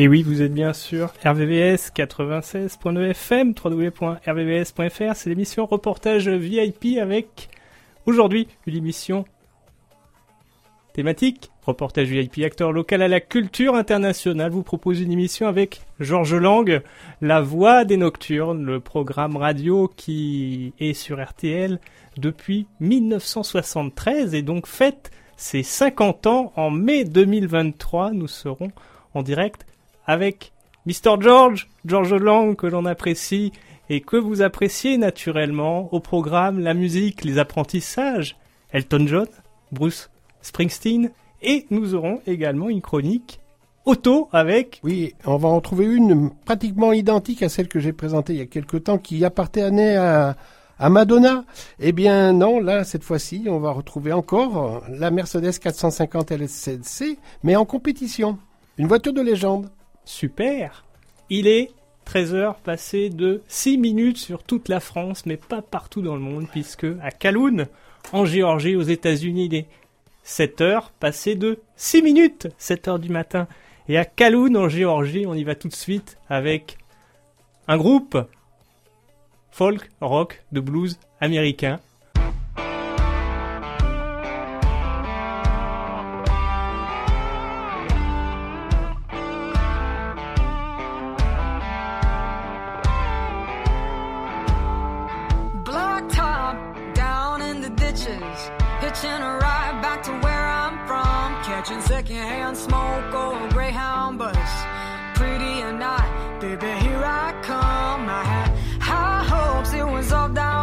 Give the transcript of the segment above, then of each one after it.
Et oui, vous êtes bien sûr RVVS 96.9 FM. C'est l'émission reportage VIP avec aujourd'hui une émission thématique. Reportage VIP, acteur local à la culture internationale, vous propose une émission avec Georges Lang, La Voix des Nocturnes, le programme radio qui est sur RTL depuis 1973 et donc fête ses 50 ans en mai 2023. Nous serons en direct avec Mr. George, George Lang, que l'on apprécie et que vous appréciez naturellement au programme la musique, les apprentissages, Elton John, Bruce Springsteen, et nous aurons également une chronique auto avec... Oui, on va en trouver une pratiquement identique à celle que j'ai présentée il y a quelque temps qui appartenait à, à Madonna. Eh bien non, là, cette fois-ci, on va retrouver encore la Mercedes 450 LSC, mais en compétition. Une voiture de légende. Super. Il est 13h passé de 6 minutes sur toute la France, mais pas partout dans le monde, puisque à Kaloun, en Géorgie, aux États-Unis, il est 7h passé de 6 minutes, 7h du matin. Et à Kaloun, en Géorgie, on y va tout de suite avec un groupe folk, rock, de blues américain Hitching a ride back to where I'm from. Catching secondhand smoke or a Greyhound bus. Pretty or not, baby, here I come. I had high hopes, it was all down.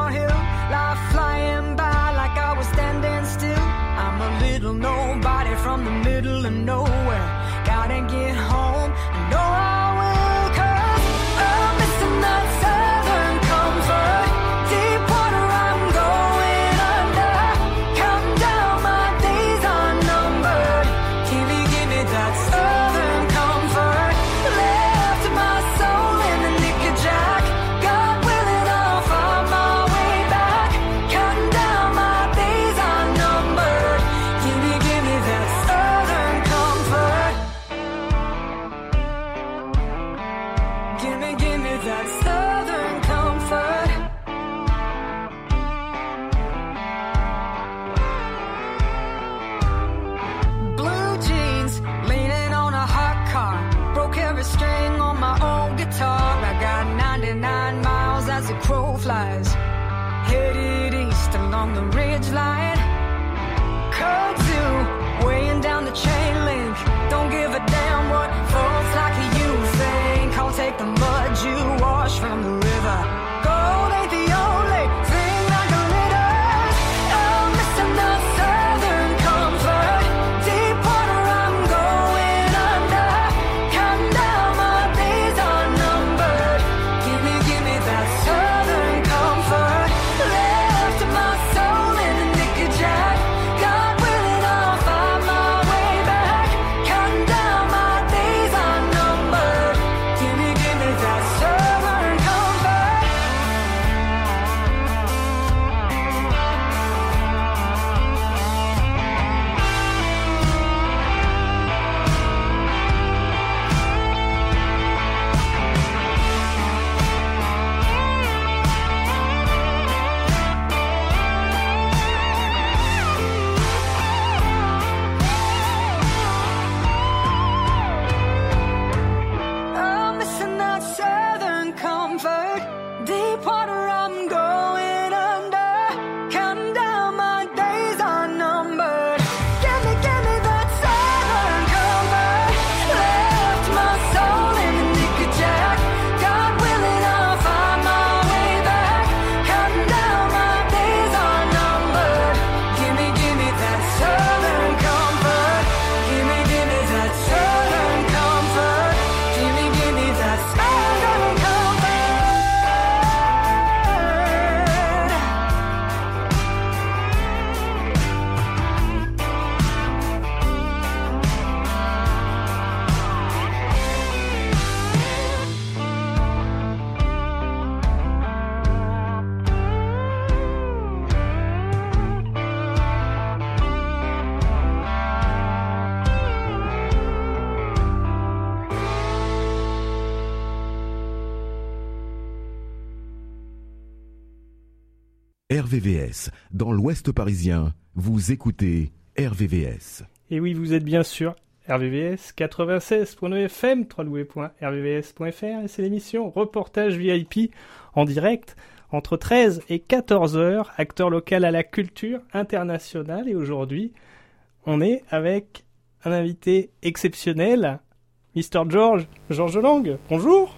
l'Ouest parisien, vous écoutez RVVS. Et oui, vous êtes bien sûr RVVS 96.9 FM, www.rvvs.fr et c'est l'émission Reportage VIP en direct entre 13 et 14 heures, acteur local à la culture internationale. Et aujourd'hui, on est avec un invité exceptionnel, Mr. George, George Lang. Bonjour.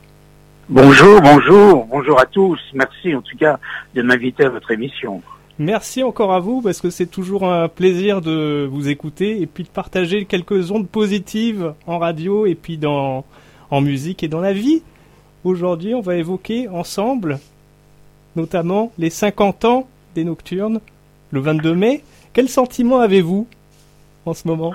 Bonjour, bonjour, bonjour à tous. Merci en tout cas de m'inviter à votre émission. Merci encore à vous parce que c'est toujours un plaisir de vous écouter et puis de partager quelques ondes positives en radio et puis dans en musique et dans la vie. Aujourd'hui, on va évoquer ensemble notamment les 50 ans des Nocturnes le 22 mai. Quel sentiment avez-vous en ce moment?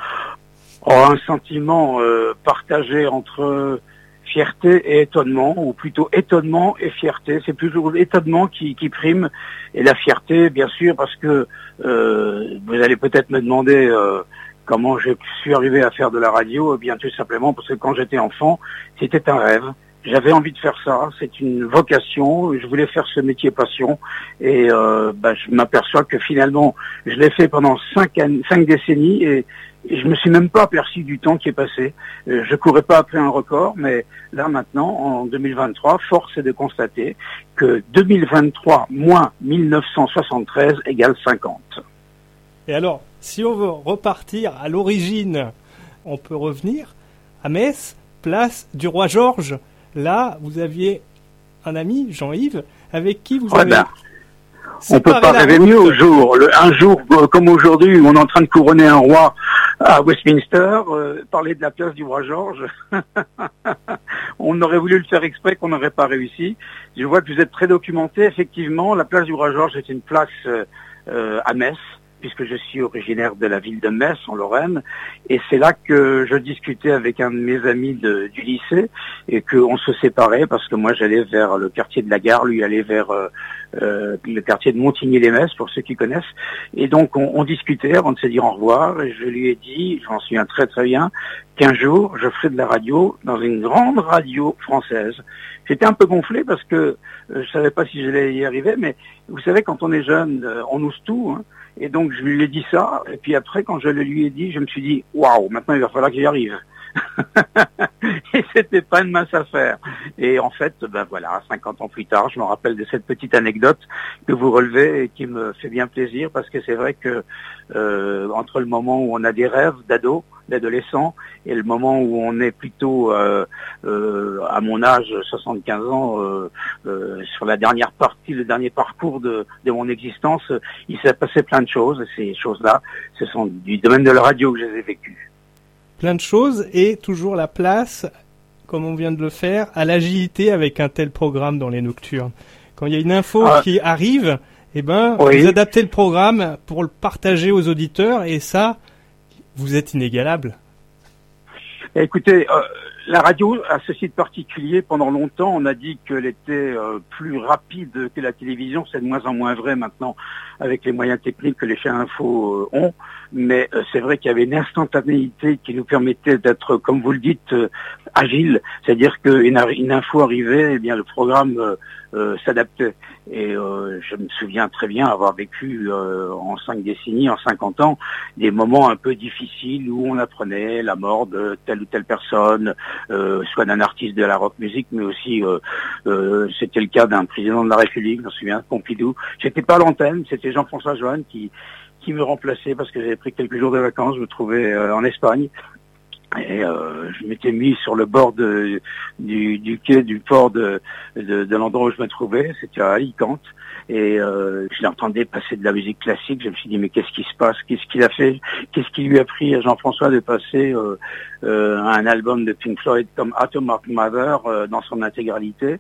Oh, Un sentiment euh, partagé entre fierté et étonnement, ou plutôt étonnement et fierté. C'est toujours l'étonnement qui, prime et la fierté, bien sûr, parce que euh, vous allez peut-être me demander euh, comment je suis arrivé à faire de la radio. Eh bien, tout simplement parce que quand j'étais enfant, c'était un rêve. J'avais envie de faire ça, c'est une vocation, je voulais faire ce métier passion et euh, bah, je m'aperçois que finalement je l'ai fait pendant cinq, cinq décennies et je me suis même pas aperçu du temps qui est passé. Euh, je courais pas après un record, mais là maintenant, en 2023, force est de constater que 2023 moins 1973 égale 50. Et alors, si on veut repartir à l'origine, on peut revenir à Metz, place du roi Georges. Là, vous aviez un ami, Jean-Yves, avec qui vous avez... Ben, on peut pas rêver mieux au jour. un jour euh, comme aujourd'hui, on est en train de couronner un roi à Westminster, euh, parler de la place du roi George. on aurait voulu le faire exprès, qu'on n'aurait pas réussi. Je vois que vous êtes très documenté. Effectivement, la place du roi George est une place euh, à Metz puisque je suis originaire de la ville de Metz, en Lorraine, et c'est là que je discutais avec un de mes amis du lycée, et qu'on se séparait, parce que moi j'allais vers le quartier de la gare, lui allait vers euh, euh, le quartier de Montigny-les-Metz, pour ceux qui connaissent, et donc on, discutait avant de se dire au revoir, et je lui ai dit, j'en souviens très très bien, qu'un jour je ferai de la radio dans une grande radio française. J'étais un peu gonflé parce que euh, je savais pas si j'allais y arriver, mais vous savez, quand on est jeune, on ose tout. Hein. Et donc je lui ai dit ça, et puis après quand je le lui ai dit, je me suis dit, waouh, maintenant il va falloir que j'y arrive. et c'était pas une mince affaire. Et en fait, ben voilà, 50 ans plus tard, je me rappelle de cette petite anecdote que vous relevez et qui me fait bien plaisir parce que c'est vrai que euh, entre le moment où on a des rêves d'ado, d'adolescent, et le moment où on est plutôt euh, euh, à mon âge, 75 ans, sur la dernière partie, le dernier parcours de, de mon existence, il s'est passé plein de choses. Et ces choses-là, ce sont du domaine de la radio que je les ai vécues plein de choses et toujours la place, comme on vient de le faire, à l'agilité avec un tel programme dans les nocturnes. Quand il y a une info ah. qui arrive, eh ben, vous adaptez le programme pour le partager aux auditeurs et ça, vous êtes inégalable. Écoutez, euh, la radio a ceci de particulier. Pendant longtemps, on a dit qu'elle était euh, plus rapide que la télévision. C'est de moins en moins vrai maintenant avec les moyens techniques que les chaînes info euh, ont. Mais euh, c'est vrai qu'il y avait une instantanéité qui nous permettait d'être, comme vous le dites, agile. C'est-à-dire qu'une une info arrivait, eh bien le programme s'adaptait. Et je me souviens très bien avoir vécu en cinq décennies, en 50 ans, des moments un peu difficiles où on apprenait la mort de telle ou telle personne, euh, soit d'un artiste de la rock musique, mais aussi euh, euh, c'était le cas d'un président de la République, je me souviens, Pompidou. J'étais pas l'antenne, c'était Jean-François Joanne qui qui me remplaçait parce que j'avais pris quelques jours de vacances, je me trouvais en Espagne. Et je m'étais mis sur le bord de, du, du quai du port de, de, de l'endroit où je me trouvais, c'était à Alicante. Et euh, je l'entendais passer de la musique classique. Je me suis dit mais qu'est-ce qui se passe? Qu'est-ce qu'il a fait? Qu'est-ce qui lui a pris à Jean-François de passer euh, euh, un album de Pink Floyd comme Atom of Mother euh, dans son intégralité?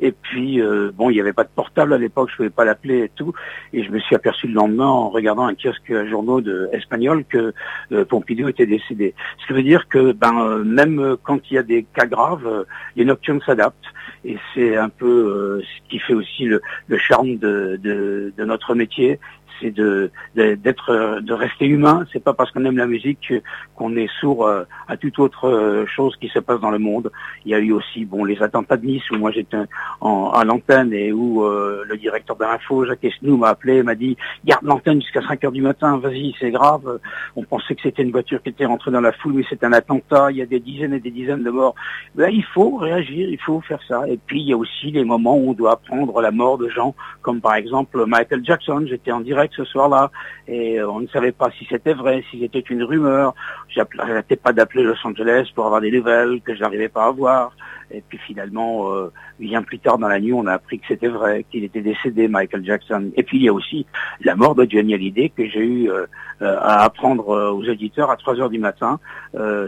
Et puis, euh, bon, il n'y avait pas de portable à l'époque, je ne pouvais pas l'appeler et tout. Et je me suis aperçu le lendemain, en regardant un kiosque à journaux de, espagnol, que euh, Pompidou était décédé. Ce qui veut dire que ben, même quand il y a des cas graves, les nocturnes s'adaptent. Et c'est un peu ce qui fait aussi le, charme de, de, notre métier, c'est de d'être de, rester humain. C'est pas parce qu'on aime la musique qu'on est sourd à toute autre chose qui se passe dans le monde. Il y a eu aussi bon les attentats de Nice où moi j'étais à l'antenne et où euh, le directeur de l'info, Jacques Esnou, m'a appelé, m'a dit garde l'antenne jusqu'à 5 heures du matin, vas-y, c'est grave. On pensait que c'était une voiture qui était rentrée dans la foule, mais c'est un attentat, il y a des dizaines et des dizaines de morts. Ben, il faut réagir, il faut faire ça. Et puis il y a aussi les moments où on doit apprendre la mort de gens, comme par exemple Michael Jackson. J'étais en direct ce soir-là et euh, on ne savait pas si c'était vrai, si c'était une rumeur. J'arrêtais pas d'appeler Los Angeles pour avoir des nouvelles que je n'arrivais pas à avoir. Et puis finalement, euh, bien plus tard dans la nuit, on a appris que c'était vrai, qu'il était décédé, Michael Jackson. Et puis il y a aussi la mort de Johnny Hallyday que j'ai eu euh, euh, à apprendre aux auditeurs à 3 heures du matin.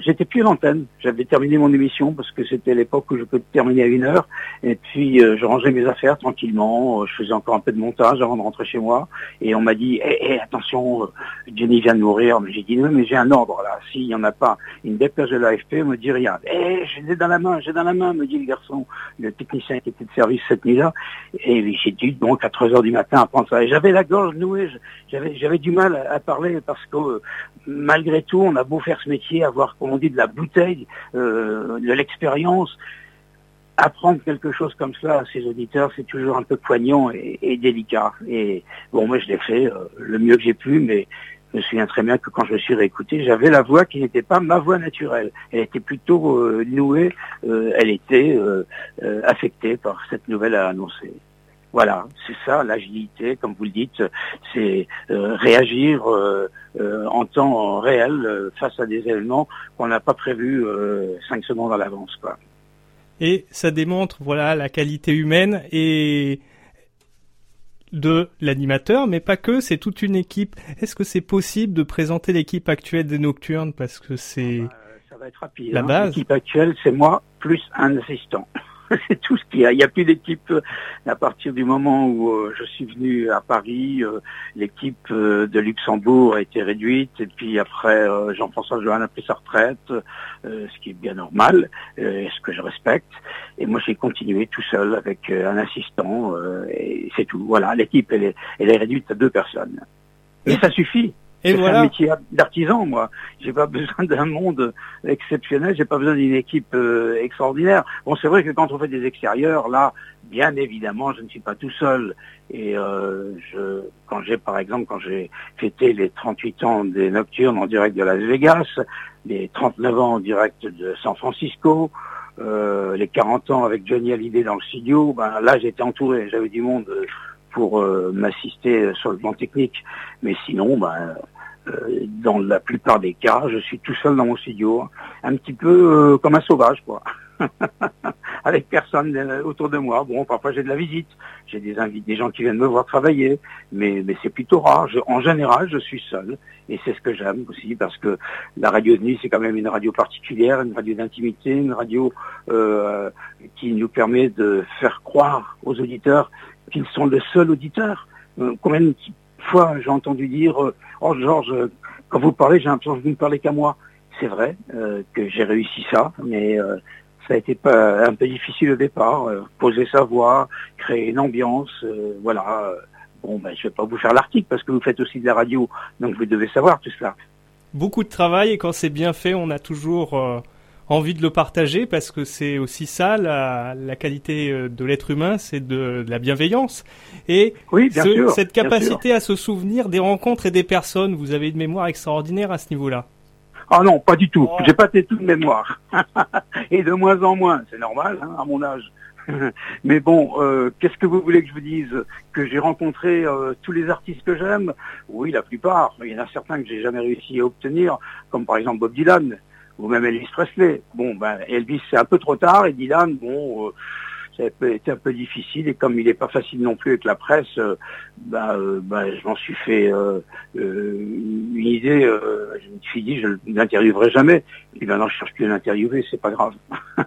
J'étais plus à l'antenne, j'avais terminé mon émission parce que c'était l'époque où je peux terminer à une heure. Et puis je rangeais mes affaires tranquillement, je faisais encore un peu de montage avant de rentrer chez moi. Et m'a dit, hé, eh, attention, Johnny vient de mourir. Mais j'ai dit, non, mais j'ai un ordre là. S'il n'y en a pas une dépêche de l'AFP, me dit rien. Eh, j'ai dans la main, j'ai dans la main me dit le garçon, le technicien qui était de service cette nuit-là. Et j'ai dû donc à 3 heures du matin apprendre ça. Et j'avais la gorge nouée, j'avais, j'avais du mal à, parler parce que euh, malgré tout, on a beau faire ce métier, avoir, comme on dit, de la bouteille, euh, de l'expérience, apprendre quelque chose comme cela à ses auditeurs, c'est toujours un peu poignant et, délicat. Et bon, moi, je l'ai fait euh, le mieux que j'ai pu, mais je me souviens très bien que quand je me suis réécouté, j'avais la voix qui n'était pas ma voix naturelle. Elle était plutôt euh, nouée, euh, elle était euh, affectée par cette nouvelle à annoncer. Voilà, c'est ça l'agilité, comme vous le dites, c'est réagir en temps réel face à des événements qu'on n'a pas prévus cinq secondes à l'avance. Et ça démontre voilà la qualité humaine et de l'animateur, mais pas que, c'est toute une équipe. Est-ce que c'est possible de présenter l'équipe actuelle des Nocturnes? Parce que c'est ah bah, ça va être rapide. La hein. base. L'équipe actuelle, c'est moi plus un assistant. c'est tout ce qu'il y a. Il n'y a plus d'équipe euh, à partir du moment où euh, je suis venu à Paris. Euh, l'équipe de Luxembourg a été réduite et puis après Jean-François Johan a pris sa retraite, ce qui est bien normal, et ce que je respecte. Et moi j'ai continué tout seul avec un assistant et c'est tout. Voilà, l'équipe elle est, elle est réduite à deux personnes. Et ça suffit. Et voilà. un métier d'artisan, moi. J'ai pas besoin d'un monde exceptionnel, j'ai pas besoin d'une équipe euh, extraordinaire. Bon, c'est vrai que quand on fait des extérieurs, là, bien évidemment, je ne suis pas tout seul. Et euh, je, quand j'ai, par exemple, quand j'ai fêté les 38 ans des Nocturnes en direct de Las Vegas, les 39 ans en direct de San Francisco, euh, les 40 ans avec Johnny Hallyday dans le studio, ben là, j'étais entouré, j'avais du monde pour m'assister sur le plan technique. Mais sinon, ben, euh, dans la plupart des cas, je suis tout seul dans mon studio, un petit peu euh, comme un sauvage, quoi. Avec personne euh, autour de moi. Bon, parfois j'ai de la visite, j'ai des invités, des gens qui viennent me voir travailler, mais, mais c'est plutôt rare. en général, je suis seul, et c'est ce que j'aime aussi, parce que la radio de nuit, c'est quand même une radio particulière, une radio d'intimité, une radio euh, qui nous permet de faire croire aux auditeurs qu'ils sont le seul auditeur. combien de fois j'ai entendu dire euh, Oh Georges, quand vous parlez, j'ai l'impression que vous ne parlez qu'à moi. C'est vrai euh, que j'ai réussi ça, mais euh, ça a été un peu difficile au départ. poser sa voix, créer une ambiance, voilà. Bon, ben, je ne vais pas vous faire l'article parce que vous faites aussi de la radio, donc vous devez savoir tout cela. Beaucoup de travail et quand c'est bien fait, on a toujours envie de le partager parce que c'est aussi ça la, qualité euh, de l'être humain, c'est de, la bienveillance et oui, cette capacité à se souvenir des rencontres et des personnes. Vous avez une mémoire extraordinaire à ce niveau-là. Ah non, pas du tout. J'ai pas toute mémoire et de moins en moins. C'est normal hein, à mon âge. Mais bon, euh, qu'est-ce que vous voulez que je vous dise? Que j'ai rencontré euh, tous les artistes que j'aime? Oui, la plupart. Il y en a certains que j'ai jamais réussi à obtenir, comme par exemple Bob Dylan ou même Elvis Presley. Bon, ben Elvis c'est un peu trop tard et Dylan, bon, euh, ça a été un peu difficile et comme il n'est pas facile non plus avec la presse, euh, ben, euh, ben, je m'en suis fait une idée. je me suis dit je ne l'interviewerai jamais. Et maintenant je cherche plus à l'interviewer, c'est pas grave.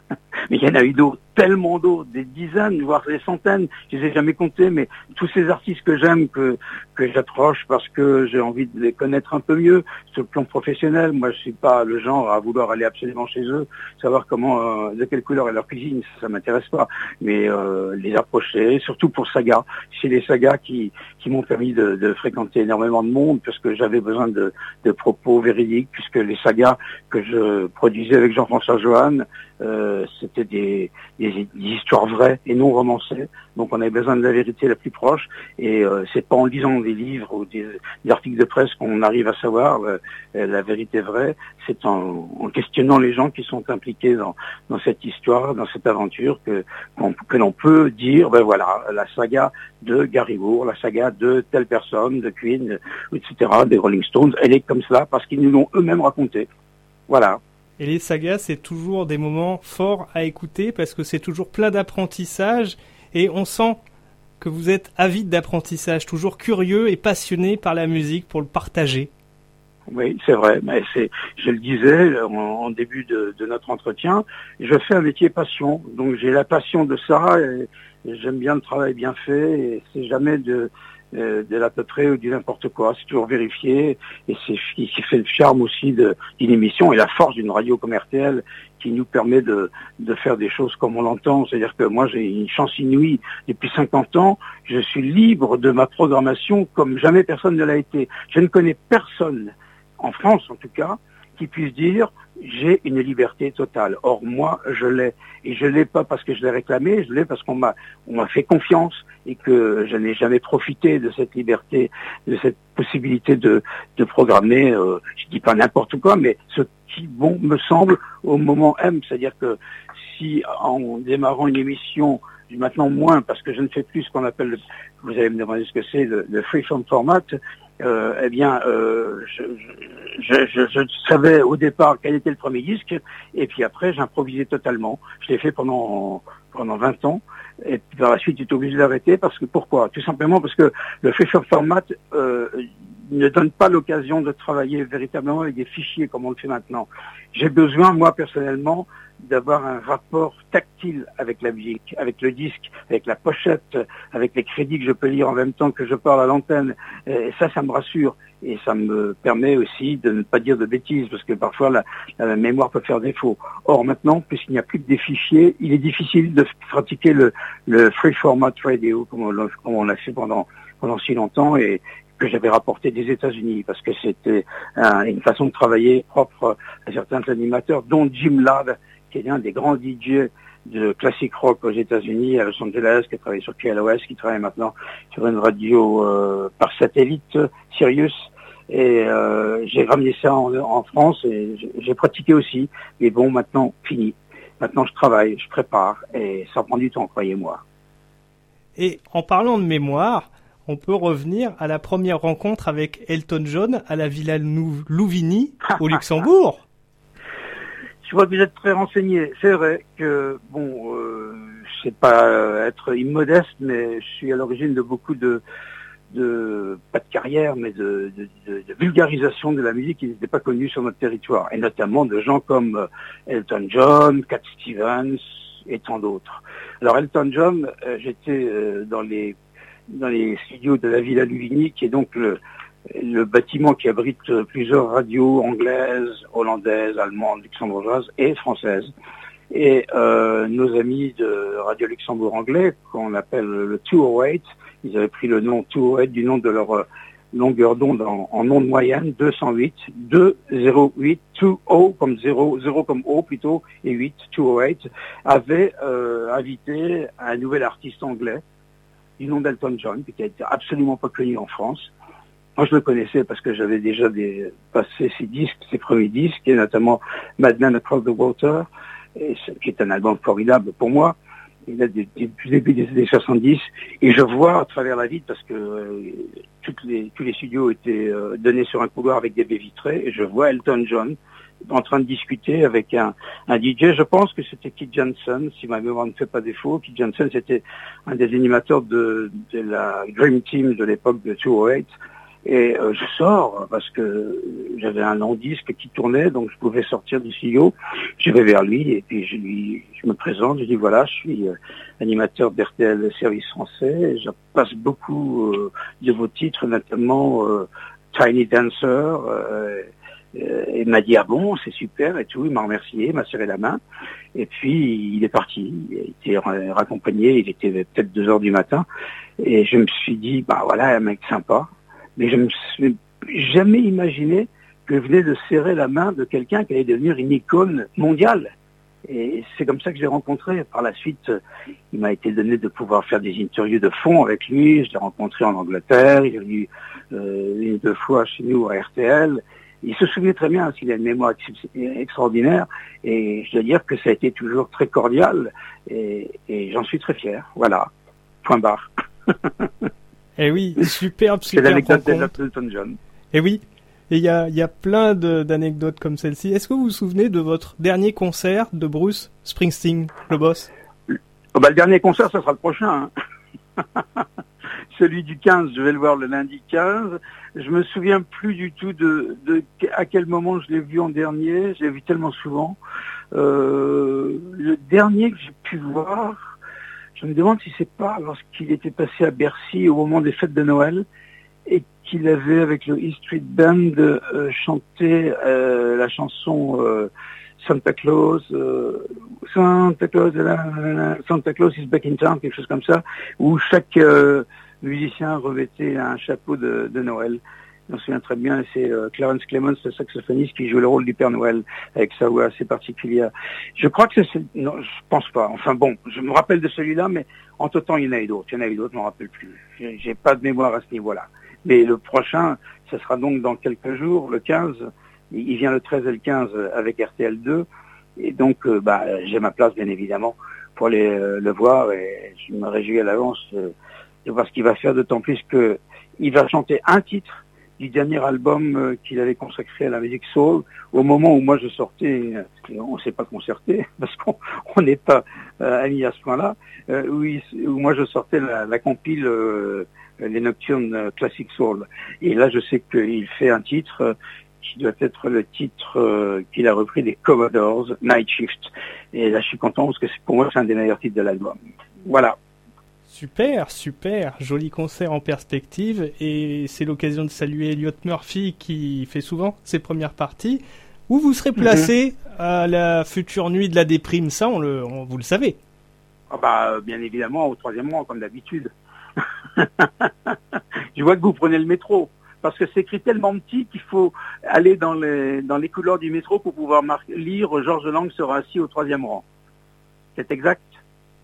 mais il y en a eu d'autres, tellement d'autres, des dizaines, voire des centaines, je les ai jamais comptés, mais tous ces artistes que j'aime, que, que j'approche parce que j'ai envie de les connaître un peu mieux sur le plan professionnel. Moi, je suis pas le genre à vouloir aller absolument chez eux, savoir comment, euh, de quelle couleur est leur cuisine, ça, m'intéresse pas. Mais euh, les approcher, surtout pour Saga, c'est les sagas qui, qui m'ont permis de, de, fréquenter énormément de monde, puisque j'avais besoin de, de propos véridiques, puisque les sagas que je produisais avec Jean-François Johan, euh, c'était des, des, histoires vraies et non romancées. Donc on avait besoin de la vérité la plus proche. Et euh, c'est pas en lisant des livres ou des, articles de presse qu'on arrive à savoir euh, la vérité vraie. C'est en, en, questionnant les gens qui sont impliqués dans, dans cette histoire, dans cette aventure, que, que l'on peut dire, ben voilà, la saga de Gary Moore, la saga de telle personne, de Queen, etc., des Rolling Stones, elle est comme cela parce qu'ils nous l'ont eux-mêmes raconté. Voilà. Et les sagas, c'est toujours des moments forts à écouter parce que c'est toujours plein d'apprentissage et on sent que vous êtes avide d'apprentissage, toujours curieux et passionné par la musique pour le partager. Oui, c'est vrai, mais c'est, je le disais en, début de, notre entretien, je fais un métier passion, donc j'ai la passion de ça et, j'aime bien le travail bien fait et c'est jamais de, euh, de l'à peu près ou du n'importe quoi. C'est toujours vérifié et c'est ce qui fait le charme aussi d'une émission et la force d'une radio comme RTL qui nous permet de, de faire des choses comme on l'entend. C'est-à-dire que moi j'ai une chance inouïe depuis 50 ans. Je suis libre de ma programmation comme jamais personne ne l'a été. Je ne connais personne, en France en tout cas, qui puisse dire j'ai une liberté totale. Or moi, je l'ai. Et je l'ai pas parce que je l'ai réclamé, je l'ai parce qu'on m'a on m'a fait confiance et que je n'ai jamais profité de cette liberté, de cette possibilité de, de programmer, euh, je dis pas n'importe quoi, mais ce qui bon me semble au moment M. C'est-à-dire que si en démarrant une émission maintenant moins parce que je ne fais plus ce qu'on appelle, vous allez me demander ce que c'est, le, le freeform format, euh, eh bien, euh, je, je, je, savais au départ quel était le premier disque, et puis après, j'improvisais totalement. Je l'ai fait pendant pendant 20 ans, et par la suite, j'étais obligé d'arrêter parce que pourquoi? Tout simplement parce que le Fisher Format euh, ne donne pas l'occasion de travailler véritablement avec des fichiers comme on le fait maintenant. J'ai besoin, moi personnellement, d'avoir un rapport tactile avec la musique, avec le disque, avec la pochette, avec les crédits que je peux lire en même temps que je parle à l'antenne. Et ça, ça me rassure. Et ça me permet aussi de ne pas dire de bêtises, parce que parfois la, mémoire peut faire défaut. Or maintenant, puisqu'il n'y a plus que des fichiers, il est difficile de pratiquer le, free format radio, comme on, l'a fait pendant, pendant si longtemps, et, que j'avais rapporté des États-Unis parce que c'était une façon de travailler propre à certains animateurs, dont Jim Ladd, qui est un des grands DJ de classique rock aux États-Unis, à Los Angeles, qui travaille sur KLOS, qui travaille maintenant sur une radio euh, par satellite, Sirius. Et euh, j'ai ramené ça en, France et j'ai pratiqué aussi. Mais bon, maintenant, fini. Maintenant, je travaille, je prépare et ça prend du temps, croyez-moi. Et en parlant de mémoire, on peut revenir à la première rencontre avec Elton John à la Villa Louvigny au Luxembourg. Je vois que vous êtes très renseigné. C'est vrai que, bon, euh, sais pas être immodeste, mais je suis à l'origine de beaucoup de, de, pas de carrière, mais de, de, vulgarisation de la musique qui n'était pas connue sur notre territoire, et notamment de gens comme euh, Elton John, Cat Stevens et tant d'autres. Alors Elton John, euh, j'étais euh, dans les dans les studios de la Villa Luvigny, qui est donc le, le bâtiment qui abrite plusieurs radios anglaises, hollandaises, allemandes, luxembourgeoises et françaises. Et euh, nos amis de Radio Luxembourg anglais, qu'on appelle le 208, ils avaient pris le nom 208 du nom de leur euh, longueur d'onde en, en, onde moyenne, 208, 208, 20 comme 0, 0 comme O plutôt, et 8, 208, avaient euh, invité un nouvel artiste anglais du nom d'Elton John, qui n'était absolument pas connu en France, moi, je le connaissais parce que j'avais déjà des, passé ses disques, ses premiers disques, et notamment Madman Across the Water, qui est un album formidable pour moi. Il depuis le début des années 70, et je vois à travers la vitre, parce que euh, les, tous les studios étaient euh, donnés sur un couloir avec des baies vitrées, et je vois Elton John en train de discuter avec un, un DJ. Je pense que c'était Keith Johnson, si ma mémoire ne fait pas défaut. Keith Johnson, c'était un des animateurs de, de la Dream Team de l'époque de 208. Et euh, je sors parce que j'avais un long disque qui tournait, donc je pouvais sortir du studio. Je vais vers lui et puis je lui, je me présente. Je dis voilà, je suis euh, animateur d'RTL Service Français. je passe beaucoup euh, de vos titres, notamment Tiny Dancer. Et il m'a dit ah bon, c'est super et tout. Il m'a remercié, il m'a serré la main. Et puis il est parti. Il était raccompagné. Il était peut-être deux heures du matin. Et je me suis dit bah voilà, un mec sympa mais je ne me suis jamais imaginé que je venais de serrer la main de quelqu'un qui allait devenir une icône mondiale. Et c'est comme ça que je l'ai rencontré. Par la suite, il m'a été donné de pouvoir faire des interviews de fond avec lui. Je l'ai rencontré en Angleterre. Il est venu euh, une deux fois chez nous à RTL. Il se souvient très bien, qu'il a une mémoire extraordinaire, et je dois dire que ça a été toujours très cordial, et, et j'en suis très fier. Voilà, point barre. eh oui, superbe, superbe C'est l'anecdote d'Elton John. Eh oui, et il y a, y a plein d'anecdotes comme celle-ci. Est-ce que vous vous souvenez de votre dernier concert de Bruce Springsteen, le boss? Oh bah, Le dernier concert, ça sera le prochain. Hein. Celui du 15, je vais le voir le lundi 15. Je me souviens plus du tout de, de à quel moment je l'ai vu en dernier. Je l'ai vu tellement souvent. Euh, le dernier que j'ai pu voir, je me demande si c'est pas lorsqu'il était passé à Bercy au moment des fêtes de Noël et qu'il avait avec le E Street Band euh, chanté euh, la chanson euh, Santa Claus, euh, Santa Claus, Santa Claus is back in town, quelque chose comme ça, où chaque euh, musicien revêtait un chapeau de, de Noël. Je me souviens très bien, c'est Clarence Clemens, le saxophoniste, qui joue le rôle du Père Noël avec sa voix assez particulière. Je crois que c'est... Non, je pense pas. Enfin bon, je me rappelle de celui-là, mais en tout temps, il y en a eu d'autres. Il y en a eu d'autres, je m'en rappelle plus. J'ai pas de mémoire à ce niveau-là. Mais le prochain, ce sera donc dans quelques jours, le 15. Il vient le 13 et le 15 avec RTL2. Et donc, euh, bah, j'ai ma place, bien évidemment, pour aller euh, le voir. Et je me réjouis à l'avance euh, de voir ce qu'il va faire, d'autant plus qu'il va chanter un titre du dernier album qu'il avait consacré à la musique soul, au moment où moi je sortais, on ne s'est pas concerté, parce qu'on n'est pas amis à ce point-là, où, où, moi je sortais la, compile les nocturnes classiques soul. Et là, je sais qu'il fait un titre qui doit être le titre euh, qu'il a repris des Commodores, Night Shift. Et là, je suis content parce que pour moi, c'est un des meilleurs titres de l'album. Voilà. Super, super, joli concert en perspective et c'est l'occasion de saluer Elliot Murphy qui fait souvent ses premières parties. Où vous serez placé mhm. à la future nuit de la déprime? Ça, on le, vous le savez. Ah bah, bien évidemment, au troisième rang, comme d'habitude. je vois que vous prenez le métro. Parce que c'est écrit tellement petit qu'il faut aller dans les, dans les couloirs du métro pour pouvoir lire Georges Lang sera assis au troisième rang. C'est exact?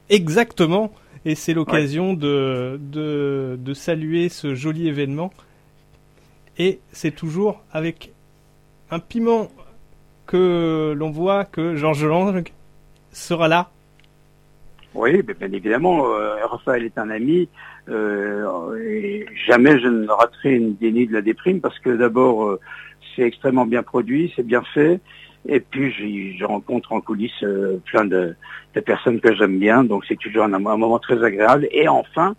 Exactement. Et c'est l'occasion de, de, de saluer ce joli événement. Et c'est toujours avec un piment que l'on voit que Georges Lang sera là oui, bien évidemment, euh, Raphaël est un ami. Euh, et jamais je ne raterai une déni de la déprime parce que d'abord, euh, c'est extrêmement bien produit, c'est bien fait. Et puis, je rencontre en coulisses euh, plein de, de, personnes que j'aime bien. Donc, c'est toujours un, moment très agréable. Et enfin,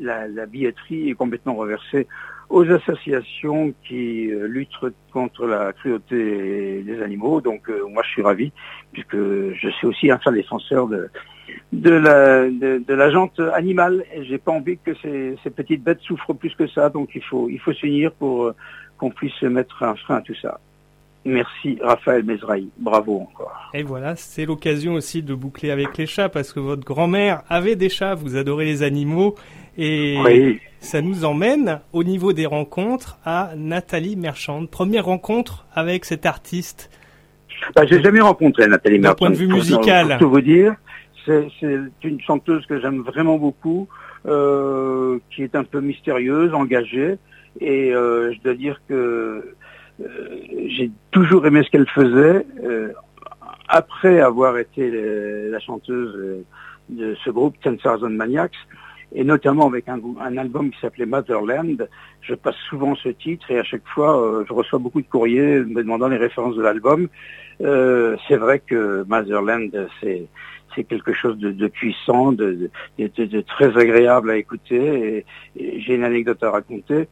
la, la billetterie est complètement reversée aux associations qui euh, luttent contre la cruauté des animaux. Donc euh, moi je suis ravi puisque je suis aussi un fin défenseur de de la de, de la jante animale et j'ai pas envie que ces, ces, petites bêtes souffrent plus que ça. Donc il faut il faut s'unir pour euh, qu'on puisse mettre un frein à tout ça. Merci Raphaël Mezrahi, bravo encore. Et voilà, c'est l'occasion aussi de boucler avec les chats parce que votre grand-mère avait des chats, vous adorez les animaux et ça nous emmène au niveau des rencontres à Nathalie Merchand. Première rencontre avec cet artiste. Bah, j'ai jamais rencontré Nathalie Merchand. D'un point de vue musical. Pour tout vous dire, c'est une chanteuse que j'aime vraiment beaucoup, euh, qui est un peu mystérieuse, engagée, et euh, je dois dire que j'ai toujours aimé ce qu'elle faisait. Euh, après avoir été la chanteuse de ce groupe Ten Thousand Maniacs, et notamment avec un, album qui s'appelait Motherland. Je passe souvent ce titre et à chaque fois, euh, je reçois beaucoup de courriers me demandant les références de l'album. Euh, c'est vrai que Motherland, c'est quelque chose de, puissant, de, très agréable à écouter. Et, j'ai une anecdote à raconter.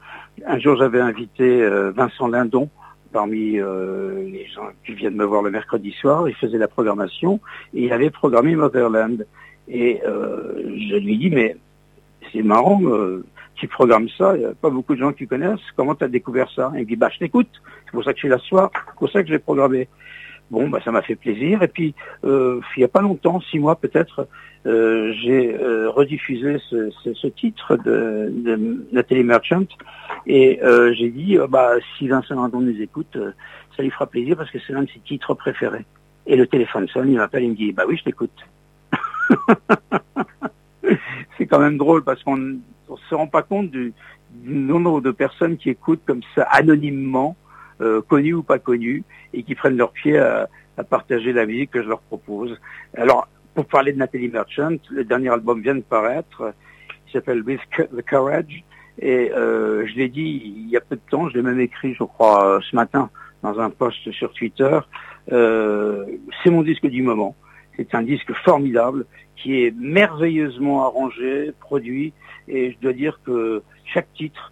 Un jour, j'avais invité euh, Vincent Lindon parmi euh, les gens qui viennent me voir le mercredi soir. Il faisait la programmation et il avait programmé Motherland. Et euh, je lui dis, mais c'est marrant, euh, tu programmes ça, il n'y a pas beaucoup de gens qui connaissent. Comment tu as découvert ça? Il me dit, bah, je t'écoute, c'est pour ça que je suis là ce soir, c'est pour ça que je l'ai programmé. Bon, bah, ça m'a fait plaisir. Et puis, euh, il n'y a pas longtemps, six mois peut-être, euh, j'ai euh, rediffusé ce, ce, ce, titre de, de Nathalie Merchant. Et euh, j'ai dit, bah, si Vincent Landon nous écoute, ça lui fera plaisir parce que c'est l'un de ses titres préférés. Et le téléphone sonne, il m'appelle, il me dit, bah oui, je t'écoute. c'est quand même drôle parce qu'on ne se rend pas compte du, nombre de personnes qui écoutent comme ça anonymement, euh, connues ou pas connues, et qui prennent leur pied à, partager la musique que je leur propose. Alors, pour parler de Nathalie Merchant, le dernier album vient de paraître, il s'appelle With the Courage, et euh, je l'ai dit il y a peu de temps, je l'ai même écrit, je crois, ce matin, dans un post sur Twitter. Euh, c'est mon disque du moment. C'est un disque formidable qui est merveilleusement arrangé, produit, et je dois dire que chaque titre,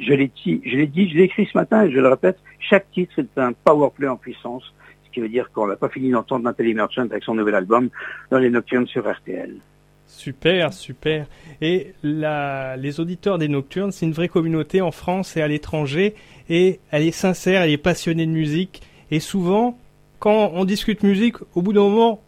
je l'ai dit, je l'ai dit, je l'ai écrit ce matin et je le répète, chaque titre est un power play en puissance, ce qui veut dire qu'on n'a pas fini d'entendre Nathalie Merchant avec son nouvel album dans les Nocturnes sur RTL. Super, super. Et la, les auditeurs des Nocturnes, c'est une vraie communauté en France et à l'étranger, et elle est sincère, elle est passionnée de musique, et souvent, quand on discute musique, au bout d'un moment,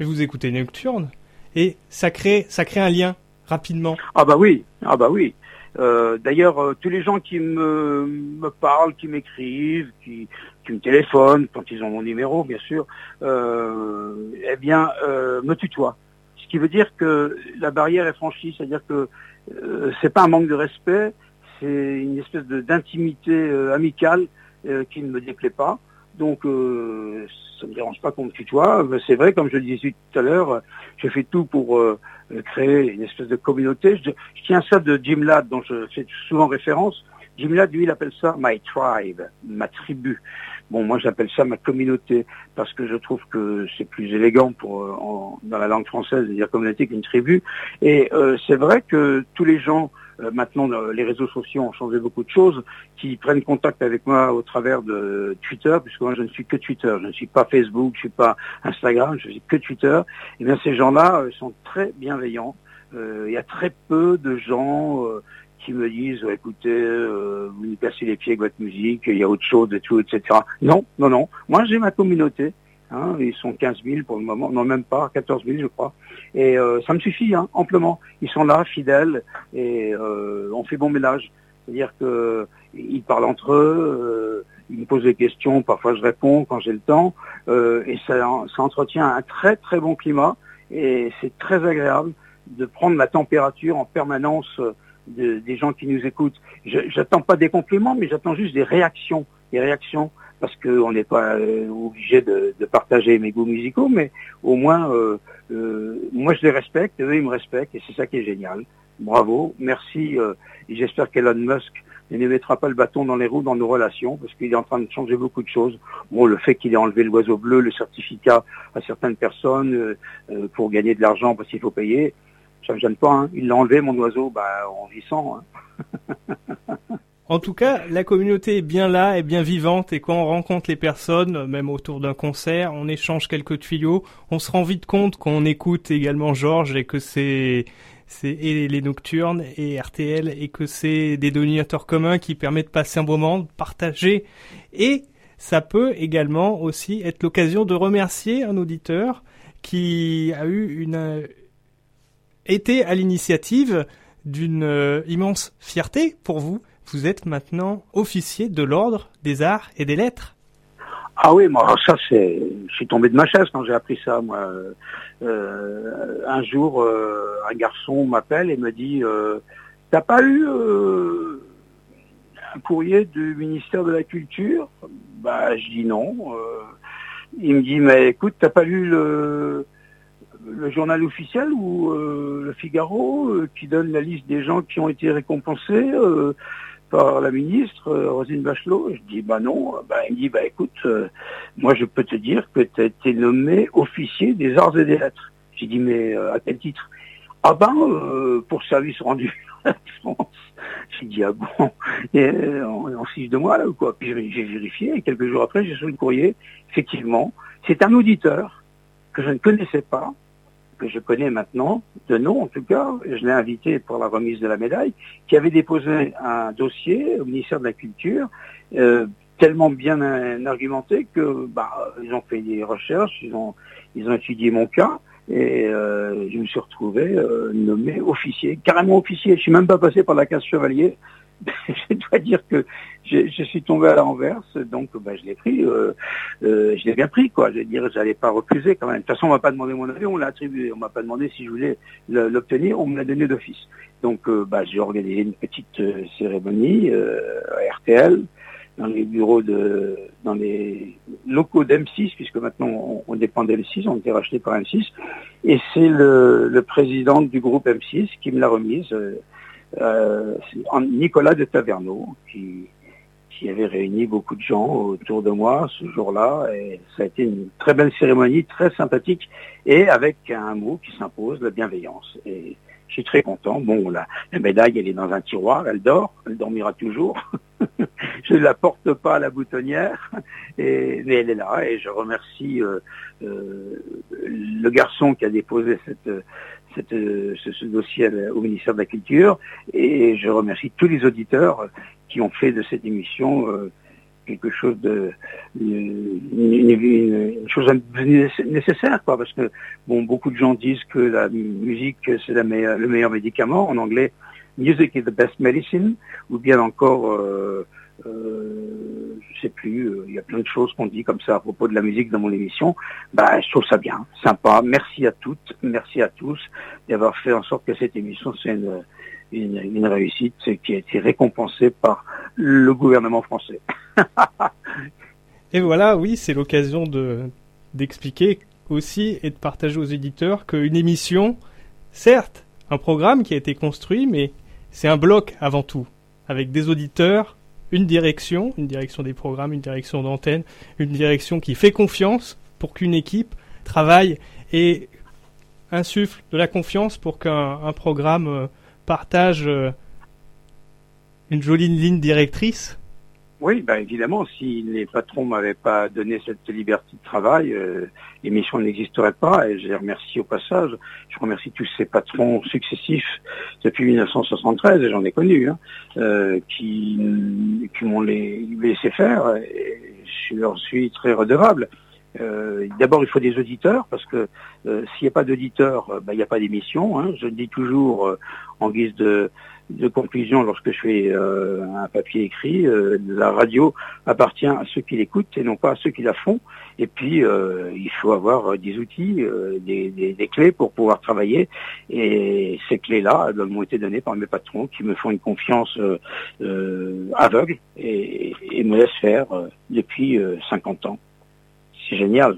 vous écoutez Nocturne, et ça crée, ça crée un lien rapidement. Ah bah oui, ah bah oui. Euh, d'ailleurs, euh, tous les gens qui me, parlent, qui m'écrivent, qui, qui me téléphonent, quand ils ont mon numéro, bien sûr, euh, eh bien, me tutoient. Ce qui veut dire que la barrière est franchie, c'est-à-dire que c'est pas un manque de respect, c'est une espèce d'intimité amicale qui ne me déplaît pas. Donc, euh, ça ne me dérange pas qu'on me tutoie. C'est vrai, comme je le disais tout à l'heure, je fais tout pour euh, créer une espèce de communauté. Je, tiens ça de Jim Ladd, dont je fais souvent référence. Jim Ladd, lui, il appelle ça my tribe, ma tribu. Bon, moi, j'appelle ça ma communauté parce que je trouve que c'est plus élégant pour euh, dans la langue française de dire communauté qu'une tribu. Et c'est vrai que tous les gens euh, maintenant les réseaux sociaux ont changé beaucoup de choses, qui prennent contact avec moi au travers de Twitter, puisque moi je ne suis que Twitter, je ne suis pas Facebook, je ne suis pas Instagram, je suis que Twitter. Et eh bien ces gens-là euh, sont très bienveillants. Euh, il y a très peu de gens qui me disent écoutez, vous nous cassez les pieds avec votre musique, il y a autre chose et tout, etc. Non, non, non. Moi j'ai ma communauté. Hein, ils sont 15 000 pour le moment, non même pas, 14 000 je crois. Et euh, ça me suffit hein, amplement. Ils sont là, fidèles, et euh, on fait bon ménage. C'est-à-dire qu'ils parlent entre eux, euh, ils me posent des questions, parfois je réponds quand j'ai le temps, et ça, ça entretient un très très bon climat, et c'est très agréable de prendre la température en permanence des gens qui nous écoutent. J'attends pas des compliments, mais j'attends juste des réactions, des réactions parce qu'on n'est pas euh, obligé de, partager mes goûts musicaux, mais au moins, euh, euh, moi je les respecte, eux ils me respectent, et c'est ça qui est génial. Bravo, merci, et j'espère qu'Elon Musk ne mettra pas le bâton dans les roues dans nos relations, parce qu'il est en train de changer beaucoup de choses. Bon, le fait qu'il ait enlevé l'oiseau bleu, le certificat à certaines personnes pour gagner de l'argent parce qu'il faut payer, ça ne me gêne pas. Hein. Il l'a enlevé, mon oiseau, bah, en vissant. Hein. En tout cas, la communauté est bien là, est bien vivante, et quand on rencontre les personnes, même autour d'un concert, on échange quelques tuyaux, on se rend vite compte qu'on écoute également Georges et que c'est c'est les nocturnes et RTL et que c'est des donateurs communs qui permettent de passer un moment, de partager. Et ça peut également aussi être l'occasion de remercier un auditeur qui a eu une été à l'initiative d'une euh, immense fierté pour vous vous êtes maintenant officier de l'ordre des arts et des lettres. Ah oui, moi ça c'est, je suis tombé de ma chaise quand j'ai appris ça. Moi, euh, un jour, euh, un garçon m'appelle et me dit, euh, t'as pas eu un courrier du ministère de la Culture? Bah, je dis non. il me dit, mais écoute, t'as pas lu le le journal officiel ou le Figaro qui donne la liste des gens qui ont été récompensés? Par la ministre euh, Rosine Bachelot. Je dis bah non. Bah, il me dit bah écoute, euh, moi je peux te dire que tu as été nommé officier des arts et des lettres. J'ai dit mais euh, à quel titre? Ah ben pour service rendu à la France. J'ai dit ah bon? Et, en, en de moi là ou quoi? Puis j'ai vérifié et quelques jours après j'ai reçu le courrier. Effectivement, c'est un auditeur que je ne connaissais pas que je connais maintenant, de nom en tout cas, je l'ai invité pour la remise de la médaille, qui avait déposé un dossier au ministère de la Culture, euh, tellement bien argumenté que bah, ils ont fait des recherches, ils ont, ils ont étudié mon cas, et euh, je me suis retrouvé euh, nommé officier, carrément officier. Je suis même pas passé par la case chevalier. je dois dire que je, suis tombé à l'inverse, donc bah, je l'ai pris, euh, euh, je l'ai bien pris, quoi. Je veux dire, j'allais pas refuser quand même. De toute façon, on m'a pas demandé mon avis, on l'a attribué. On m'a pas demandé si je voulais l'obtenir, on me l'a donné d'office. Donc, euh, bah, j'ai organisé une petite cérémonie à RTL dans les bureaux de, dans les locaux d'M6, puisque maintenant on, dépend d'M6, on était racheté par M6, et c'est le, le, président du groupe M6 qui me l'a remise, euh, Nicolas de Taverneau, qui, qui avait réuni beaucoup de gens autour de moi ce jour-là, et ça a été une très belle cérémonie, très sympathique, et avec un mot qui s'impose, la bienveillance. Et je suis très content. Bon, la, médaille, elle est dans un tiroir, elle dort, elle dormira toujours. je ne la porte pas à la boutonnière, et, mais elle est là, et je remercie euh, euh, le garçon qui a déposé cette, cette, ce, dossier au ministère de la Culture, et je remercie tous les auditeurs qui ont fait de cette émission euh, quelque chose de une, chose nécessaire quoi. Parce que bon beaucoup de gens disent que la musique c'est le meilleur médicament. En anglais music is the best medicine. Ou bien encore euh, euh, je sais plus euh, il y a plein de choses qu'on dit comme ça à propos de la musique dans mon émission bah je trouve ça bien sympa merci à toutes merci à tous d'avoir fait en sorte que cette émission soit une une, une, réussite qui a été récompensée par le gouvernement français. et voilà, oui, c'est l'occasion de d'expliquer aussi et de partager aux éditeurs qu'une émission, certes, un programme qui a été construit, mais c'est un bloc avant tout, avec des auditeurs, une direction, une direction des programmes, une direction d'antenne, une direction qui fait confiance pour qu'une équipe travaille et insuffle de la confiance pour qu'un programme euh, partage euh, une jolie ligne directrice oui, bah évidemment, si les patrons m'avaient pas donné cette liberté de travail, euh, l'émission n'existerait pas. Et je les remercie au passage. Je remercie tous ces patrons successifs depuis 1973, et j'en ai connu, hein, euh, qui, qui m'ont laissé faire. Et je leur suis très redevable. Euh, D'abord, il faut des auditeurs, parce que euh, s'il n'y a pas d'auditeurs, euh, bah, il n'y a pas d'émission. Hein. Je le dis toujours euh, en guise de, de, conclusion lorsque je fais un papier écrit. la radio appartient à ceux qui l'écoutent et non pas à ceux qui la font. Et puis, il faut avoir des outils, des, des, des, clés pour pouvoir travailler. Et ces clés-là, elles m'ont été données par mes patrons qui me font une confiance aveugle et, et, me laissent faire depuis 50 ans c'est génial.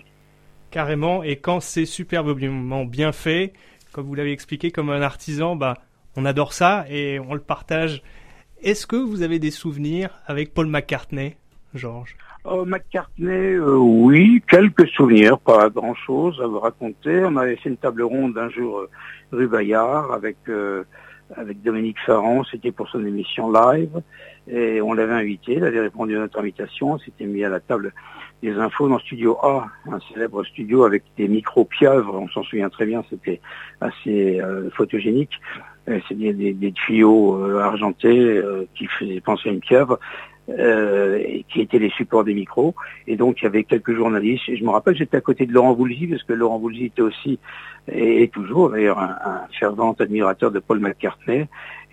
Carrément, et quand c'est superbement bien fait, comme vous l'avez expliqué, comme un artisan, bah, on adore ça et on le partage. Est-ce que vous avez des souvenirs avec Paul McCartney, Georges? Oh, McCartney, euh, oui, quelques souvenirs, pas grand-chose à vous raconter. On avait fait une table ronde un jour euh, rue Bayard avec euh, avec Dominique Farron, c'était pour son émission live, et on l'avait invité, il avait répondu à notre invitation, on s'était mis à la table des infos dans Studio A, un célèbre studio avec des micro-pieuvres, on s'en souvient très bien, c'était assez photogénique. Euh, c'est des, des, tuyaux euh, argentés qui faisaient penser à une pieuvre. qui étaient les supports des micros. Et donc, il y avait quelques journalistes. Et je me rappelle, j'étais à côté de Laurent Voulzy, parce que Laurent Voulzy était aussi, et, toujours d'ailleurs, un, un, fervent admirateur de Paul McCartney.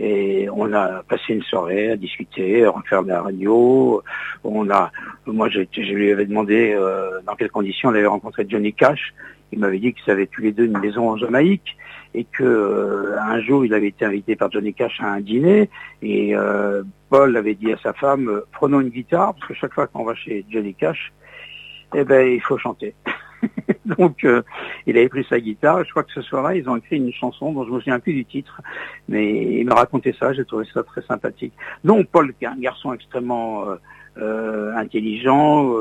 Et on a passé une soirée à discuter, à refaire de la radio. On a, moi, je, lui avais demandé euh, dans quelles conditions on avait rencontré Johnny Cash. Il m'avait dit qu'ils avaient tous les deux une maison en Jamaïque et que euh, un jour il avait été invité par Johnny Cash à un dîner et euh, Paul avait dit à sa femme prenons une guitare parce que chaque fois qu'on va chez Johnny Cash, eh ben il faut chanter. Donc, euh, il avait pris sa guitare. Je crois que ce soir-là, ils ont écrit une chanson dont je me souviens plus du titre, mais il m'a raconté ça. J'ai trouvé ça très sympathique. Non, Paul, qui est un garçon extrêmement euh, euh, intelligent,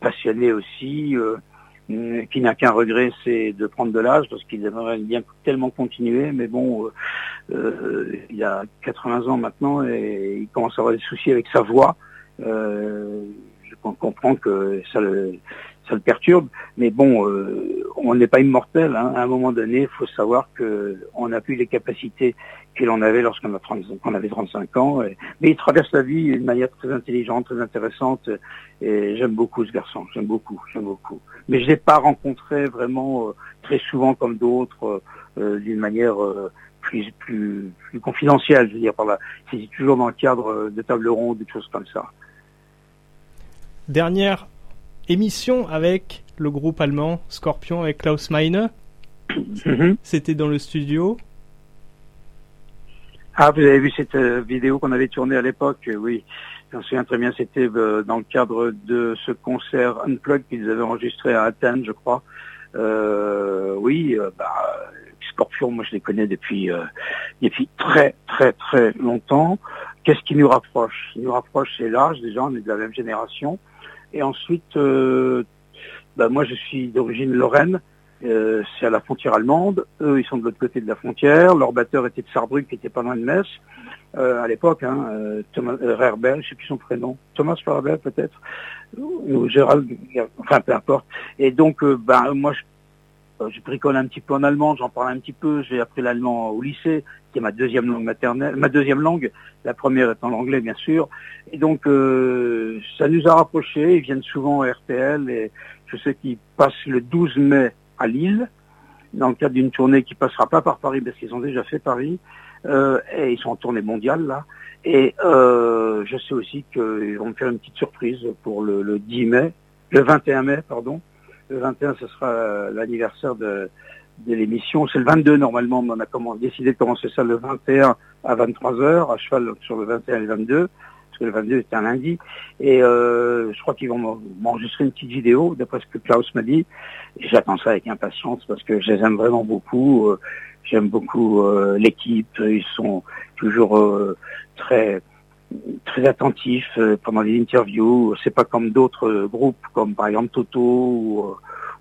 passionné aussi, qui n'a qu'un regret, c'est de prendre de l'âge, parce qu'il aimerait bien tellement continuer. Mais bon, il a 80 ans maintenant et il commence à avoir des soucis avec sa voix. je comprends que ça le ça le perturbe. Mais bon, euh, on n'est pas immortel. Hein. À un moment donné, il faut savoir que on n'a plus les capacités qu'il en avait lorsqu'on avait 35 ans. mais il traverse la vie d'une manière très intelligente, très intéressante. Et j'aime beaucoup ce garçon. J'aime beaucoup, j'aime beaucoup. Mais je l'ai pas rencontré vraiment euh, très souvent comme d'autres, euh, d'une manière plus, plus, plus confidentiel, je veux dire, par là. C'est toujours dans le cadre de table ronde, des choses comme ça. Dernière émission avec le groupe allemand Scorpion et Klaus Meine. Mhm. C'était dans le studio. Ah, vous avez vu cette euh, vidéo qu'on avait tournée à l'époque, euh, oui. J'en souviens très bien, c'était euh, dans le cadre de ce concert Unplugged qu'ils avaient enregistré à Athènes, je crois. oui, bah, Scorpion, moi je les connais depuis, depuis très très très longtemps. Qu'est-ce qui nous rapproche? Ce qui nous rapproche, c'est l'âge, déjà, on est de la même génération. Et ensuite, bah, moi je suis d'origine lorraine, euh, c'est à la frontière allemande. Eux, ils sont de l'autre côté de la frontière. Leur batteur était de Sarrebruck, qui était pas loin de Metz. Euh, à l'époque, hein, euh, Thomas Rerbel, je sais plus son prénom, Thomas Rerbel peut-être, ou Gérald, enfin peu importe. Et donc, ben moi, je, je, bricole un petit peu en allemand, j'en parle un petit peu. J'ai appris l'allemand au lycée, qui est ma deuxième langue maternelle, ma deuxième langue. La première étant l'anglais, bien sûr. Et donc, ça nous a rapprochés. Ils viennent souvent à RTL et je sais qu'ils passent le 12 mai à Lille, dans le cadre d'une tournée qui passera pas par Paris parce qu'ils ont déjà fait Paris, euh, et ils sont en tournée mondiale là. Et euh, je sais aussi qu'ils vont me faire une petite surprise pour le, 10 mai, le 21 mai, pardon. Le 21, ce sera l'anniversaire de, l'émission. C'est le 22 normalement, mais on a décidé de commencer ça le 21 à 23h, à cheval sur le 21 et le 22 parce que le 22 c'était un lundi, et euh, je crois qu'ils vont m'enregistrer une petite vidéo, d'après ce que Klaus m'a dit, j'attends ça avec impatience parce que je les aime vraiment beaucoup, euh, j'aime beaucoup euh, l'équipe, ils sont toujours très très attentifs pendant les interviews, c'est pas comme d'autres groupes, comme par exemple Toto ou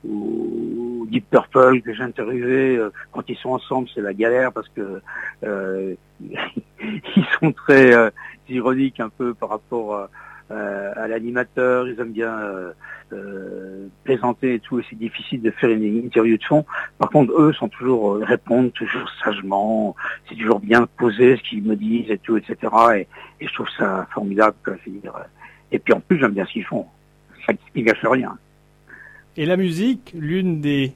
ou Deep Purple que j'ai interviewé, quand ils sont ensemble, c'est la galère parce que euh, ils sont très euh, ironiques un peu par rapport euh, à l'animateur, ils aiment bien plaisanter et tout, et c'est difficile de faire une interview de fond. Par contre, eux sont toujours répondent toujours sagement, c'est toujours bien posé ce qu'ils me disent et tout, etc. Et, je trouve ça formidable. Quoi, et puis en plus, j'aime bien ce qu'ils font. Ça ne gâche rien. Et la musique, l'une des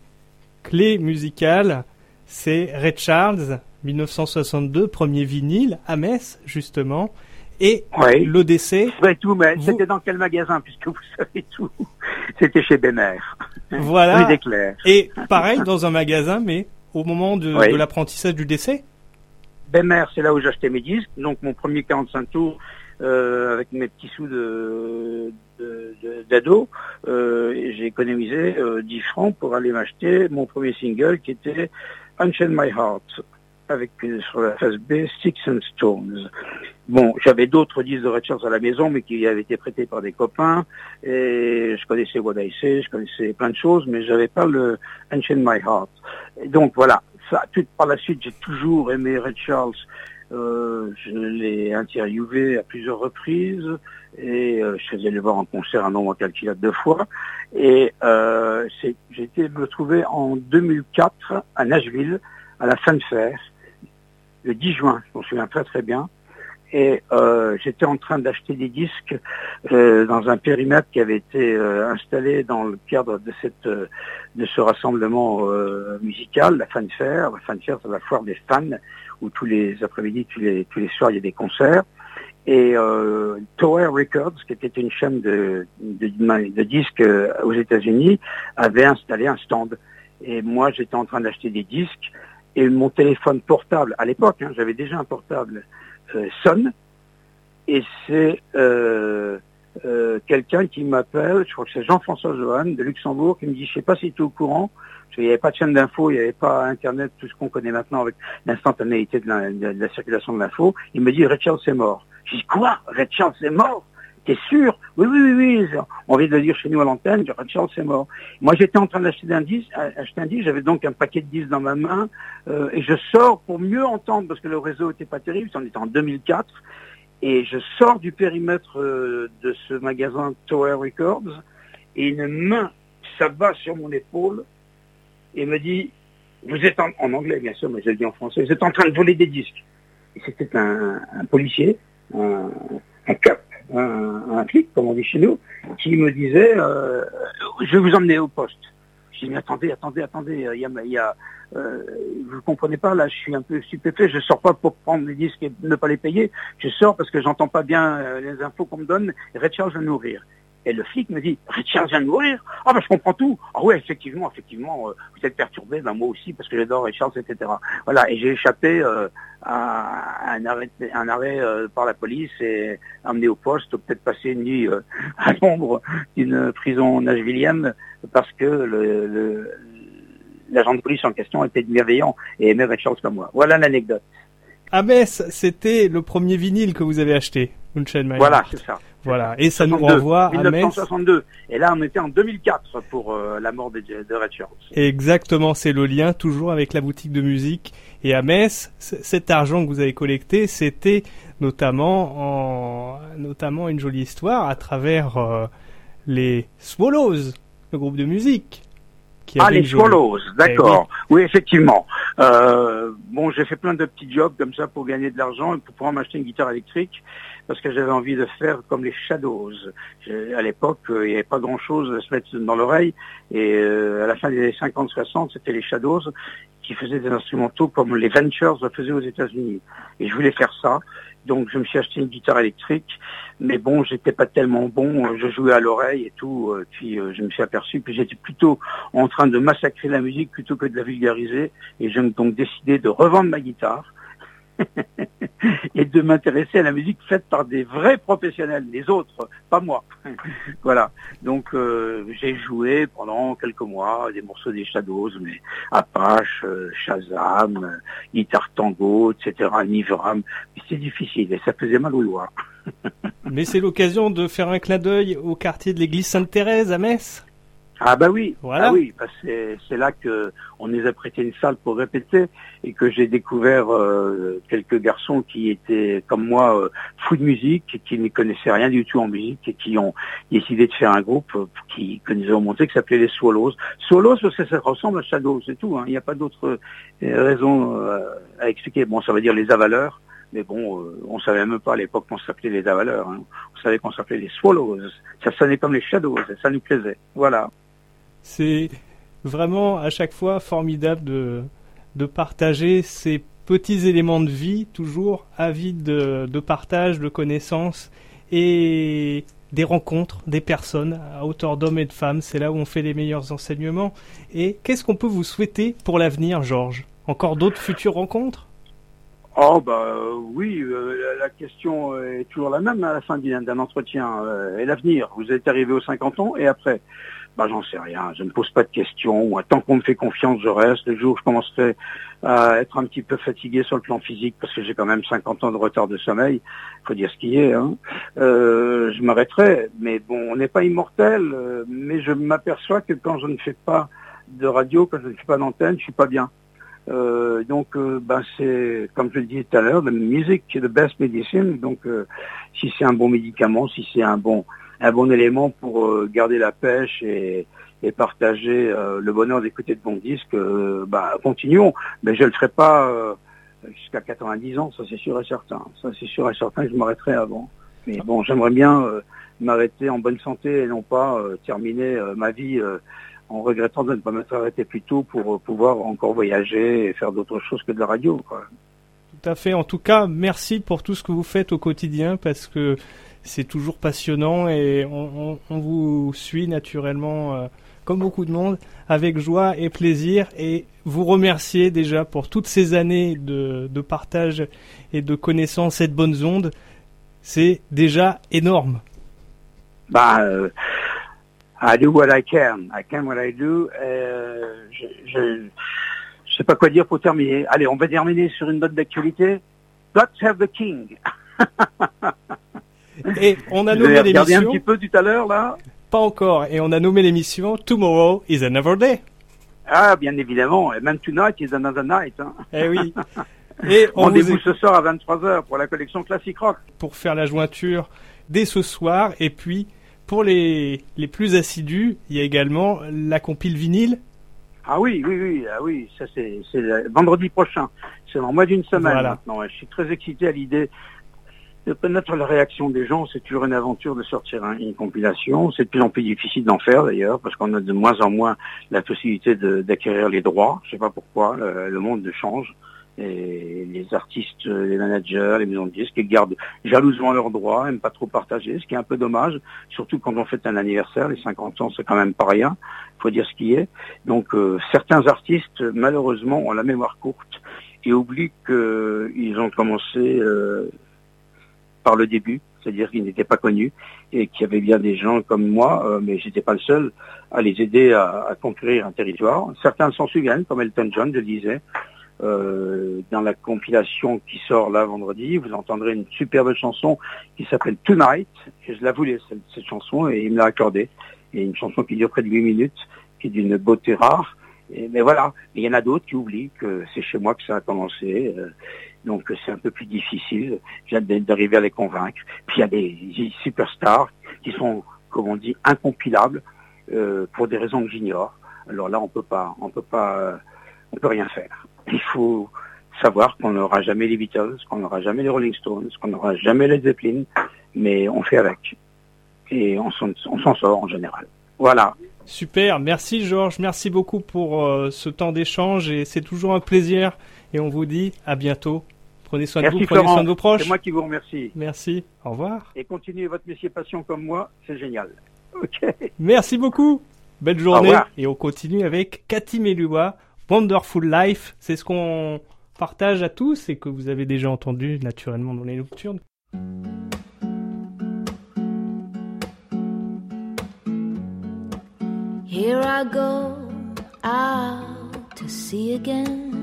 clés musicales, c'est Red Charles, 1962, premier vinyle à Metz, justement. Et l'Odyssée. tout, mais c'était dans quel magasin, puisque vous savez tout C'était chez Bémer. Voilà. Et pareil, dans un magasin, mais au moment de, l'apprentissage du décès Bémer, c'est là où j'achetais mes disques. Donc mon premier 45 tours, euh, avec mes petits sous de, d'ado, euh, j'ai économisé 10 euh, francs pour aller m'acheter mon premier single qui était Unchain My Heart avec sur la face B Six and Stones. Bon, j'avais d'autres disques de Red à la maison, mais qui avaient été prêtés par des copains, et je connaissais What I Say, je connaissais plein de choses, mais j'avais pas le Unchain My Heart. Et donc voilà, ça, par la suite, j'ai toujours aimé Red Charles. Euh, je l'ai interviewé à plusieurs reprises et euh, je faisais le voir en concert un nombre incalculable de fois. Et euh, été me trouver en 2004 à Nashville à la fer le 10 juin, je m'en souviens très très bien. Et euh, j'étais en train d'acheter des disques euh, dans un périmètre qui avait été euh, installé dans le cadre de cette de ce rassemblement musical, la Fan Fair. La Fan Fair, c'est la foire des fans où tous les après-midi, tous les tous les soirs, il y a des concerts. Et Tower Records, qui était une chaîne de, de, de disques aux États-Unis, avait installé un stand. Et moi, j'étais en train d'acheter des disques et mon téléphone portable, à l'époque, hein, j'avais déjà un portable, euh, sonne, et c'est euh, euh, quelqu'un qui m'appelle, je crois que c'est Jean-François Johan de Luxembourg, qui me dit, je sais pas si tu es au courant, qu'il n'y avait pas de chaîne d'info, il n'y avait pas Internet, tout ce qu'on connaît maintenant avec l'instantanéité de, la, circulation de l'info, il me dit, Richard c'est mort. Je dis, quoi? Richard c'est mort? T'es sûr? Oui, oui, oui, oui. On vient de le dire chez nous à l'antenne, Charles, c'est mort. Moi, j'étais en train d'acheter un disque, j'avais donc un paquet de disques dans ma main, euh, et je sors pour mieux entendre, parce que le réseau était pas terrible, on était en 2004, et je sors du périmètre euh, de ce magasin Tower Records, et une main s'abat sur mon épaule, et me dit, vous êtes en, anglais, bien sûr, mais je le dis en français, vous êtes en train de voler des disques. C'était un, policier, un, un cap, un, un, comme on dit chez nous, qui me disait euh, je vais vous emmener au poste. Je dis mais attendez, attendez, attendez, il y a, y a euh, vous comprenez pas, là je suis un peu stupéfait, je sors pas pour prendre les disques et ne pas les payer, je sors parce que j'entends pas bien euh, les infos qu'on me donne, et vient de nourrir. Et le flic me dit, Richard vient de mourir Ah ben je comprends tout. Ah oui, effectivement, effectivement, euh, vous êtes perturbé, ben moi aussi, parce que j'adore Richard, etc. Voilà, et j'ai échappé euh, à un arrêt, un arrêt euh, par la police et amené au poste, peut-être passer une nuit à l'ombre d'une prison nashvillienne, parce que le, l'agent de police en question était bienveillant et aimait Richard comme moi. Voilà l'anecdote. Ah Metz, c'était le premier vinyle que vous avez acheté, Voilà, c'est ça. Voilà, et ça nous renvoie à 1962. Et là, on était en 2004 pour euh, la mort de, de Red. Exactement, c'est le lien toujours avec la boutique de musique. Et à Metz, cet argent que vous avez collecté, c'était notamment en, notamment une jolie histoire à travers euh, les Swallows, le groupe de musique. Qui ah, les Swallows, d'accord. Eh oui. effectivement. Euh, bon, j'ai fait plein de petits jobs comme ça pour gagner de l'argent et pour pouvoir m'acheter une guitare électrique parce que j'avais envie de faire comme les Shadows. À l'époque, euh, il n'y avait pas grand-chose à se mettre dans l'oreille, et euh, à la fin des années 50-60, c'était les Shadows qui faisaient des instrumentaux comme les Ventures faisaient aux États-Unis. Et je voulais faire ça, donc je me suis acheté une guitare électrique, mais bon, j'étais pas tellement bon, je jouais à l'oreille et tout, euh, puis je me suis aperçu que j'étais plutôt en train de massacrer la musique plutôt que de la vulgariser, et j'ai donc décidé de revendre ma guitare et de m'intéresser à la musique faite par des vrais professionnels, les autres, pas moi. voilà. Donc euh, j'ai joué pendant quelques mois des morceaux des Shadows, mais Apache, euh, Shazam, Guitar Tango, etc., Nivram. Mais c'est difficile et ça faisait mal aux doigts. mais c'est l'occasion de faire un clin d'œil au quartier de l'église Sainte-Thérèse à Metz ah bah oui, voilà. ah oui, c'est là que on nous a prêté une salle pour répéter et que j'ai découvert euh, quelques garçons qui étaient comme moi euh, fous de musique, qui ne connaissaient rien du tout en musique et qui ont décidé de faire un groupe euh, qui que nous avons monté qui s'appelait les Swallows. Swallows parce que ça ressemble à Shadow, c'est tout. Hein. Il n'y a pas d'autre raison à expliquer. Bon, ça veut dire les avaleurs. Mais bon, on savait même pas à l'époque qu'on s'appelait les avaleurs. Hein. On savait qu'on s'appelait les swallows. Ça sonnait comme les shadows. Ça nous plaisait. Voilà. C'est vraiment à chaque fois formidable de, de partager ces petits éléments de vie, toujours avides de, de partage, de connaissances et des rencontres, des personnes à hauteur d'hommes et de femmes. C'est là où on fait les meilleurs enseignements. Et qu'est-ce qu'on peut vous souhaiter pour l'avenir, Georges? Encore d'autres futures rencontres? Oh bah oui, euh, la question est toujours la même à la fin d'un entretien. Euh, et l'avenir, vous êtes arrivé aux 50 ans et après bah, j'en sais rien, je ne pose pas de questions. Tant qu'on me fait confiance, je reste. Le jour où je commencerai à être un petit peu fatigué sur le plan physique, parce que j'ai quand même 50 ans de retard de sommeil, faut dire ce qui est, hein, euh, je m'arrêterai. Mais bon, on n'est pas immortel, euh, mais je m'aperçois que quand je ne fais pas de radio, quand je ne fais pas d'antenne, je suis pas bien. Euh, donc, euh, ben c'est comme je le disais tout à l'heure, la musique est the best medicine. Donc, euh, si c'est un bon médicament, si c'est un bon un bon élément pour euh, garder la pêche et, et partager euh, le bonheur d'écouter de bons disques, euh, bah, continuons. Mais je ne le ferai pas jusqu'à 90 ans, ça c'est sûr et certain. Ça c'est sûr et certain que je m'arrêterai avant. Mais bon, j'aimerais bien m'arrêter en bonne santé et non pas terminer ma vie en regrettant de ne pas m'être arrêté plus tôt pour pouvoir encore voyager et faire d'autres choses que de la radio. Quoi. Tout à fait. En tout cas, merci pour tout ce que vous faites au quotidien parce que c'est toujours passionnant et on, vous suit naturellement, euh, comme beaucoup de monde, avec joie et plaisir et vous remercier déjà pour toutes ces années de, partage et de connaissances et de bonnes ondes. C'est déjà énorme. Bah, euh, I do what I can. I can what I do. Euh, je, ne sais pas quoi dire pour terminer. Allez, on va terminer sur une note d'actualité. God have the king. Et on a nommé l'émission. un petit peu tout à l'heure là. Pas encore. Et on a nommé l'émission Tomorrow is another day. Ah, bien évidemment. Et même tonight is another night. Hein. Eh oui. Et on Rendez-vous ce soir à 23h pour la collection classique rock. Pour faire la jointure dès ce soir. Et puis, pour les, les plus assidus, il y a également la compile vinyle. Ah oui, oui, oui, ah oui, ça c'est, vendredi prochain. C'est dans moins d'une semaine maintenant. Je suis très excité à l'idée de connaître la réaction des gens, c'est toujours une aventure de sortir une compilation. C'est de plus en plus difficile d'en faire d'ailleurs, parce qu'on a de moins en moins la possibilité d'acquérir les droits. Je sais pas pourquoi, le, monde change. Et les artistes, les managers, les maisons de disques, ils gardent jalousement leurs droits, n'aiment pas trop partager, ce qui est un peu dommage, surtout quand on fait un anniversaire, les 50 ans, c'est quand même pas rien, il faut dire ce qui est. Donc euh, certains artistes, malheureusement, ont la mémoire courte et oublient qu'ils ont commencé euh, par le début, c'est-à-dire qu'ils n'étaient pas connus et qu'il y avait bien des gens comme moi, euh, mais j'étais pas le seul à les aider à, conquérir un territoire. Certains s'en souviennent, comme Elton John, le disais. Euh, dans la compilation qui sort là vendredi, vous entendrez une superbe chanson qui s'appelle Tonight. Et je la voulais cette, chanson et il me l'a accordée. Et une chanson qui dure près de 8 minutes, qui est d'une beauté rare. mais voilà, il y en a d'autres qui oublient que c'est chez moi que ça a commencé. Euh, donc c'est un peu plus difficile d'arriver à les convaincre. Puis il y a des superstars qui sont, comme on dit, incompilables euh, pour des raisons que j'ignore. Alors là, on peut pas, on peut pas, euh, on peut rien faire. Il faut savoir qu'on n'aura jamais les Beatles, qu'on n'aura jamais les Rolling Stones, qu'on n'aura jamais les Zeppelin, mais on fait avec. Et on s'en sort en général. Voilà. Super, merci Georges, merci beaucoup pour euh, ce temps d'échange et c'est toujours un plaisir et on vous dit à bientôt Prenez soin de vous, prenez soin de vos proches. C'est moi qui vous remercie. Merci. Au revoir. Et continuez votre métier passion comme moi, c'est génial. Ok. Merci beaucoup. Belle journée. Et on continue avec Cathy Melua, Wonderful Life. C'est ce qu'on partage à tous et que vous avez déjà entendu naturellement dans les nocturnes. Here I go out to see again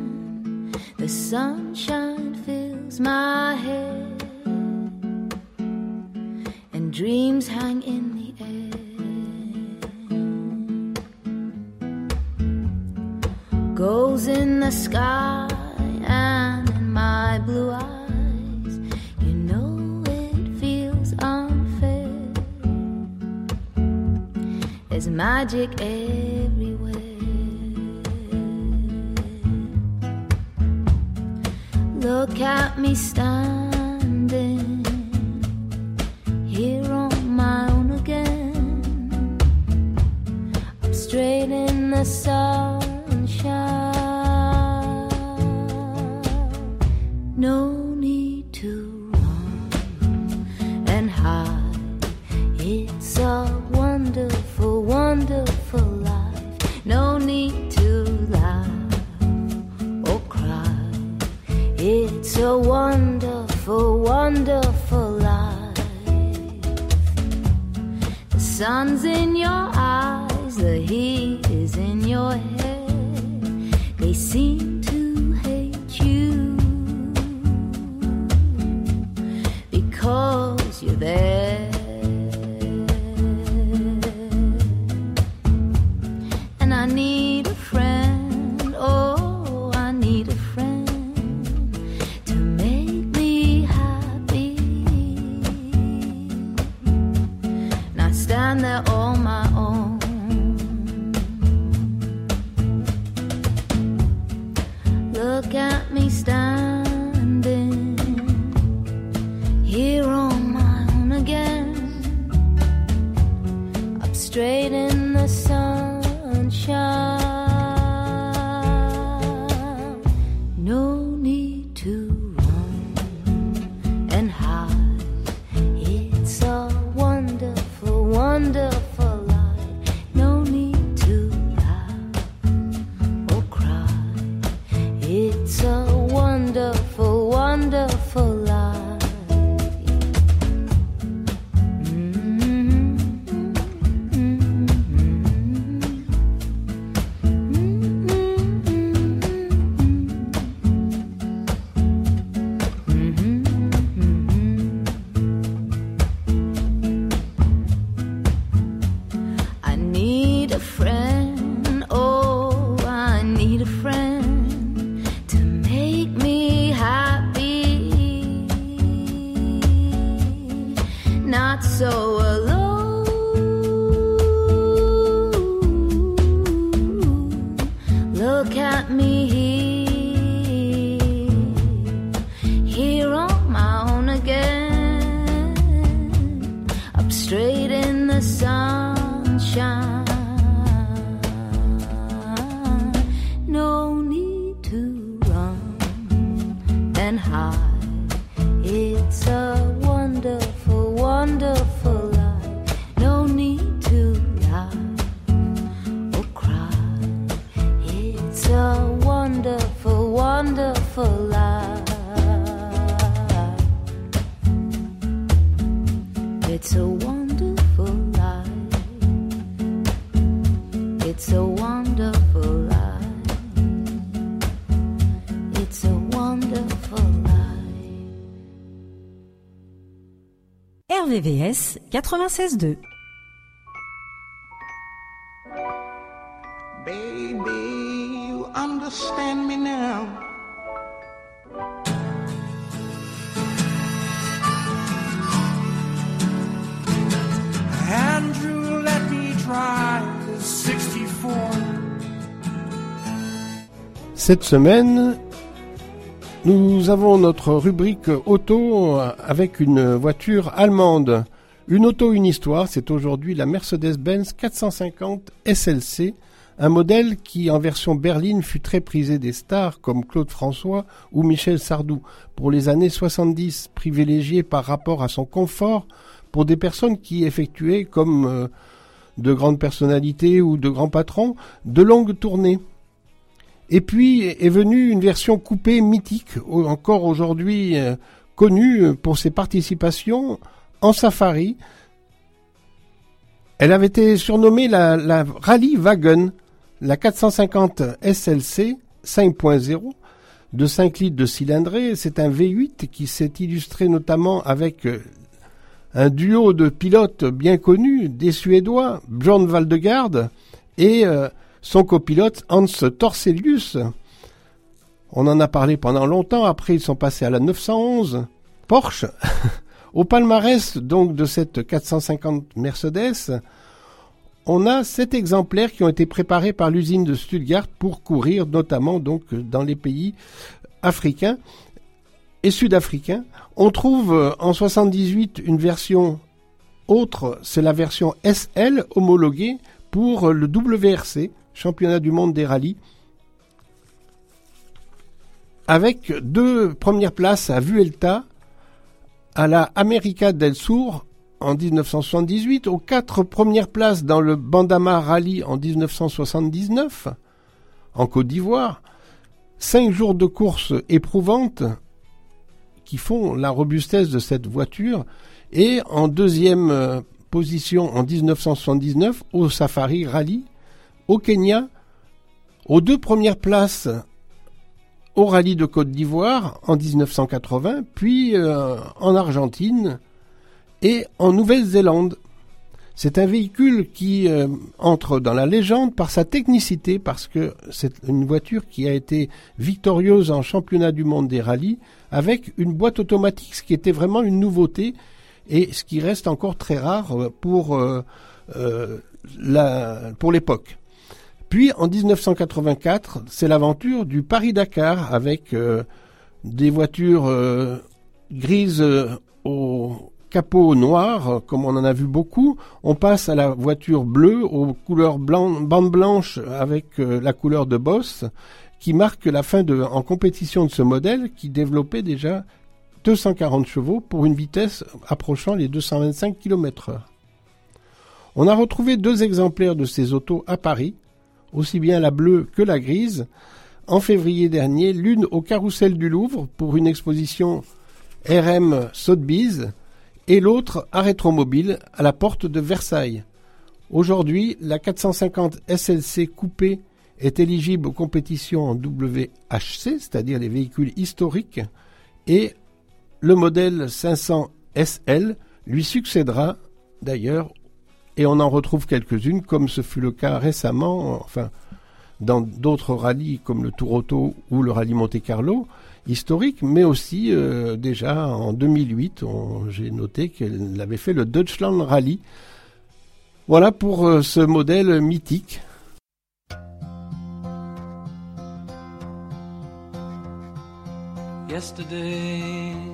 the sunshine fills my head, and dreams hang in the air. Goals in the sky and in my blue eyes, you know it feels unfair. There's magic everywhere. Look at me standing here on my own again. I'm straight in the sunshine. No need to run and hide. sin here 96.2 Baby, you understand me now. Andrew, let me drive the 64. Cette semaine, nous avons notre rubrique auto avec une voiture allemande. Une auto, une histoire, c'est aujourd'hui la Mercedes-Benz 450 SLC, un modèle qui en version berline fut très prisé des stars comme Claude François ou Michel Sardou pour les années 70, privilégié par rapport à son confort pour des personnes qui effectuaient comme euh, de grandes personnalités ou de grands patrons de longues tournées. Et puis est venue une version coupée mythique, encore aujourd'hui euh, connue pour ses participations en safari. Elle avait été surnommée la, la Rally Wagon, la 450 SLC 5.0 de 5 litres de cylindrée. C'est un V8 qui s'est illustré notamment avec euh, un duo de pilotes bien connus, des Suédois, Björn Valdegarde et euh, son copilote Hans Torselius. On en a parlé pendant longtemps, après ils sont passés à la 911 Porsche. Au palmarès donc de cette 450 Mercedes, on a sept exemplaires qui ont été préparés par l'usine de Stuttgart pour courir notamment donc dans les pays africains et sud-africains. On trouve euh, en 78 une version autre, c'est la version SL homologuée pour le WRC, championnat du monde des rallyes, avec deux premières places à Vuelta, à la America del Sur en 1978, aux quatre premières places dans le Bandama Rally en 1979, en Côte d'Ivoire, cinq jours de course éprouvantes qui font la robustesse de cette voiture, et en deuxième euh, position en 1979 au Safari Rally, au Kenya, aux deux premières places au Rallye de Côte d'Ivoire en 1980, puis euh, en Argentine et en Nouvelle-Zélande. C'est un véhicule qui euh, entre dans la légende par sa technicité, parce que c'est une voiture qui a été victorieuse en championnat du monde des rallyes, avec une boîte automatique, ce qui était vraiment une nouveauté, et ce qui reste encore très rare euh, pour, euh, euh, la, pour l'époque. Puis en 1984, c'est l'aventure du Paris-Dakar avec euh, des voitures euh, grises euh, au capot noir, comme on en a vu beaucoup. On passe à la voiture bleue aux couleurs blanc, bande blanche avec la couleur de boss, qui marque la fin de, en compétition de ce modèle qui développait déjà 240 chevaux pour une vitesse approchant les 225 km/h. On a retrouvé deux exemplaires de ces autos à Paris, aussi bien la bleue que la grise, en février dernier, l'une au carrousel du Louvre pour une exposition RM Sotheby's et l'autre à Rétromobile à la porte de Versailles. Aujourd'hui, la 450 SLC coupée est éligible aux compétitions en WHC, c'est-à-dire les véhicules historiques, et le modèle 500 SL lui succédera d'ailleurs et on en retrouve quelques-unes, comme ce fut le cas récemment, enfin, dans d'autres rallyes comme le Tour Auto ou le rallye Monte Carlo, historique, mais aussi euh, déjà en 2008, on- j'ai noté qu'elle avait fait le Deutschland Rally. Voilà pour euh, ce modèle mythique. Yesterday,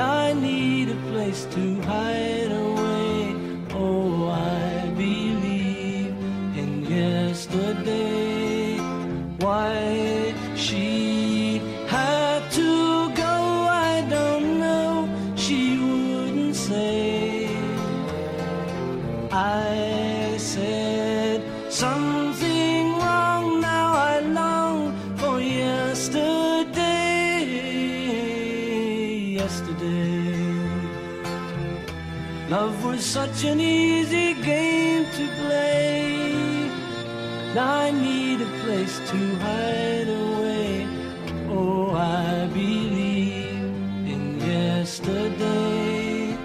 I need a place to hide place to hide away. Oh, I believe in yesterday.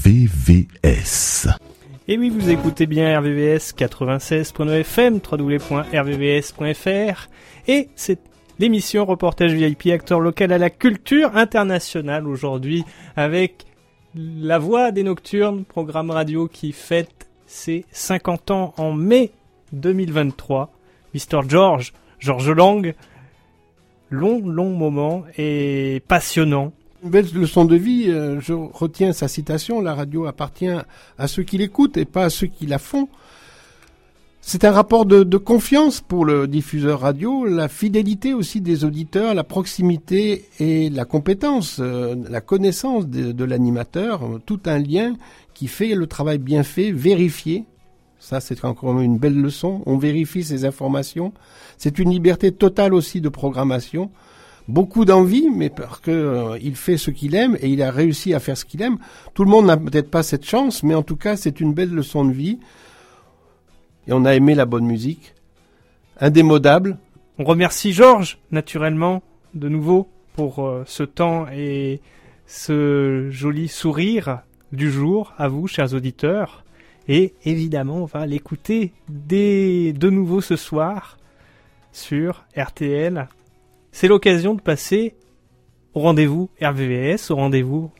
RVVS. Et oui, vous écoutez bien RVVS 96.9 FM, www.rvvs.fr. Et c'est l'émission Reportage VIP, acteur local à la culture internationale aujourd'hui avec La Voix des Nocturnes, programme radio qui fête ses 50 ans en mai 2023. Mr. George, George Lang, long, long moment et passionnant. Une leçon de vie, euh, je retiens sa citation, la radio appartient à ceux qui l'écoutent et pas à ceux qui la font. C'est un rapport de, de confiance pour le diffuseur radio, la fidélité aussi des auditeurs, la proximité et la compétence, euh, la connaissance de, de l'animateur, tout un lien qui fait le travail bien fait, vérifié. Ça, c'est encore une belle leçon. On vérifie ces informations. C'est une liberté totale aussi de programmation beaucoup d'envie, mais parce que euh, il fait ce qu'il aime et il a réussi à faire ce qu'il aime. Tout le monde n'a peut-être pas cette chance, mais en tout cas, c'est une belle leçon de vie. Et on a aimé la bonne musique, indémodable. On remercie Georges, naturellement, de nouveau, pour euh, ce temps et ce joli sourire du jour à vous, chers auditeurs. Et évidemment, on va l'écouter de nouveau ce soir sur RTL. C'est l'occasion de passer au rendez-vous RVVS, au rendez-vous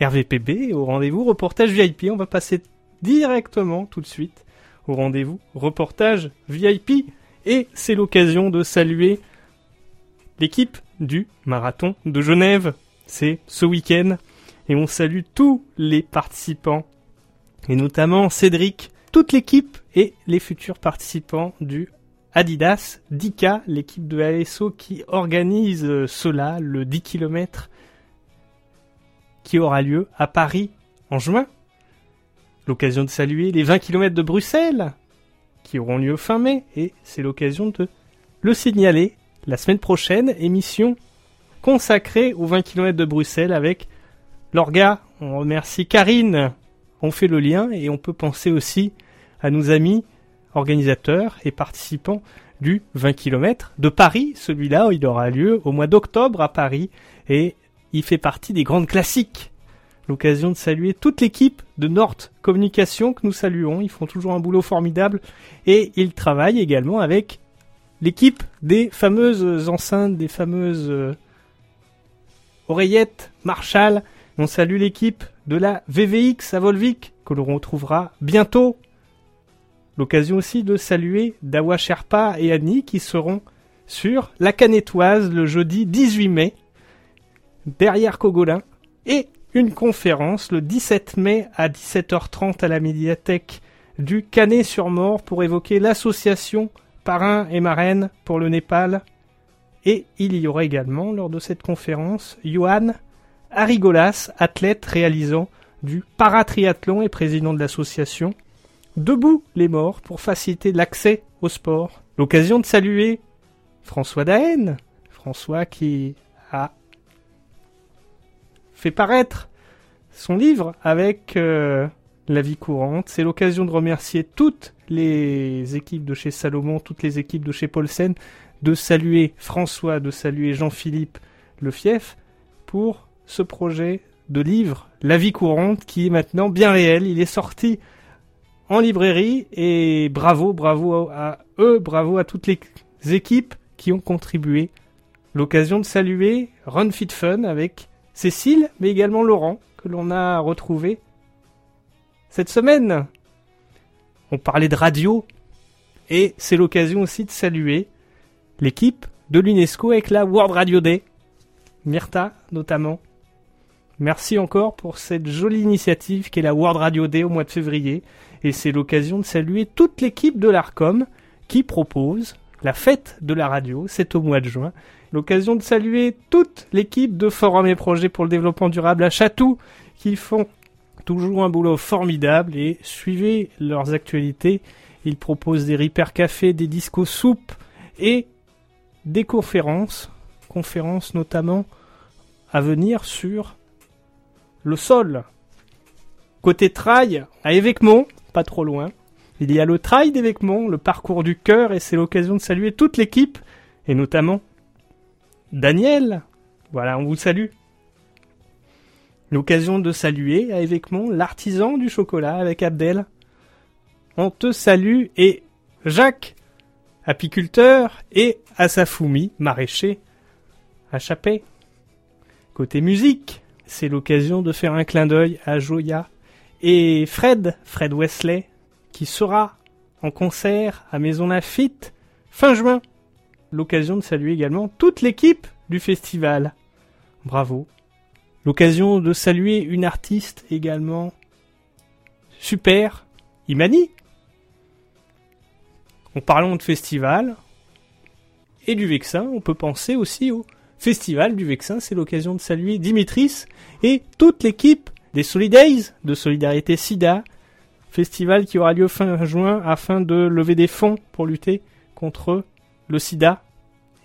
RVPB, au rendez-vous reportage VIP. On va passer directement tout de suite au rendez-vous reportage VIP. Et c'est l'occasion de saluer l'équipe du marathon de Genève. C'est ce week-end. Et on salue tous les participants. Et notamment Cédric, toute l'équipe et les futurs participants du Adidas, Dika, l'équipe de ASO qui organise euh, cela, le 10 km qui aura lieu à Paris en juin. L'occasion de saluer les 20 km de Bruxelles qui auront lieu fin mai et c'est l'occasion de le signaler la semaine prochaine, émission consacrée aux 20 km de Bruxelles avec l'orga. On remercie Karine. On fait le lien et on peut penser aussi à nos amis organisateurs et participants du 20 km de Paris. Celui-là, il aura lieu au mois d'octobre à Paris et il fait partie des grandes classiques. L'occasion de saluer toute l'équipe de Nord Communication que nous saluons. Ils font toujours un boulot formidable et ils travaillent également avec l'équipe des fameuses enceintes, des fameuses euh, oreillettes Marshall. On salue l'équipe de la VVX à Volvic que l'on retrouvera bientôt L'occasion aussi de saluer Dawa Sherpa et Annie qui seront sur la Canétoise le jeudi 18 mai, derrière Cogolin, et une conférence le 17 mai à 17h30 à la médiathèque du Canet-sur-Mort pour évoquer l'association Parrain et Marraine pour le Népal. Et il y aura également, lors de cette conférence, Johan Arigolas, athlète réalisant du paratriathlon et président de l'association Debout les morts pour faciliter l'accès au sport. L'occasion de saluer François Daen, François qui a fait paraître son livre avec euh, la vie courante. C'est l'occasion de remercier toutes les équipes de chez Salomon, toutes les équipes de chez Paulsen, de saluer François, de saluer Jean-Philippe Le Fief pour ce projet de livre La vie courante qui est maintenant bien réel. Il est sorti en librairie et bravo, bravo à eux, bravo à toutes les équipes qui ont contribué. L'occasion de saluer Run Fit Fun avec Cécile, mais également Laurent, que l'on a retrouvé cette semaine. On parlait de radio et c'est l'occasion aussi de saluer l'équipe de l'UNESCO avec la World Radio Day. Myrta notamment. Merci encore pour cette jolie initiative qu'est la World Radio Day au mois de février. Et c'est l'occasion de saluer toute l'équipe de l'ARCOM qui propose la fête de la radio, c'est au mois de juin. L'occasion de saluer toute l'équipe de Forum et Projets pour le développement durable à Chatou qui font toujours un boulot formidable et suivez leurs actualités. Ils proposent des Repair Café, des discos soupes et des conférences, conférences notamment à venir sur le sol. Côté trail, à Évêquemont, pas trop loin, il y a le trail d'Évêquemont, le parcours du cœur, et c'est l'occasion de saluer toute l'équipe, et notamment Daniel. Voilà, on vous salue. L'occasion de saluer à Évêquemont l'artisan du chocolat avec Abdel. On te salue et Jacques, apiculteur, et Asafumi, maraîcher, à Chapet. Côté musique, c'est l'occasion de faire un clin d'œil à Joya et Fred, Fred Wesley, qui sera en concert à Maison Lafitte fin juin. L'occasion de saluer également toute l'équipe du festival. Bravo. L'occasion de saluer une artiste également super, Imani. En parlant de festival et du Vexin, on peut penser aussi au festival du Vexin. C'est l'occasion de saluer Dimitris et toute l'équipe des Solidays de Solidarité SIDA, festival qui aura lieu fin juin afin de lever des fonds pour lutter contre le sida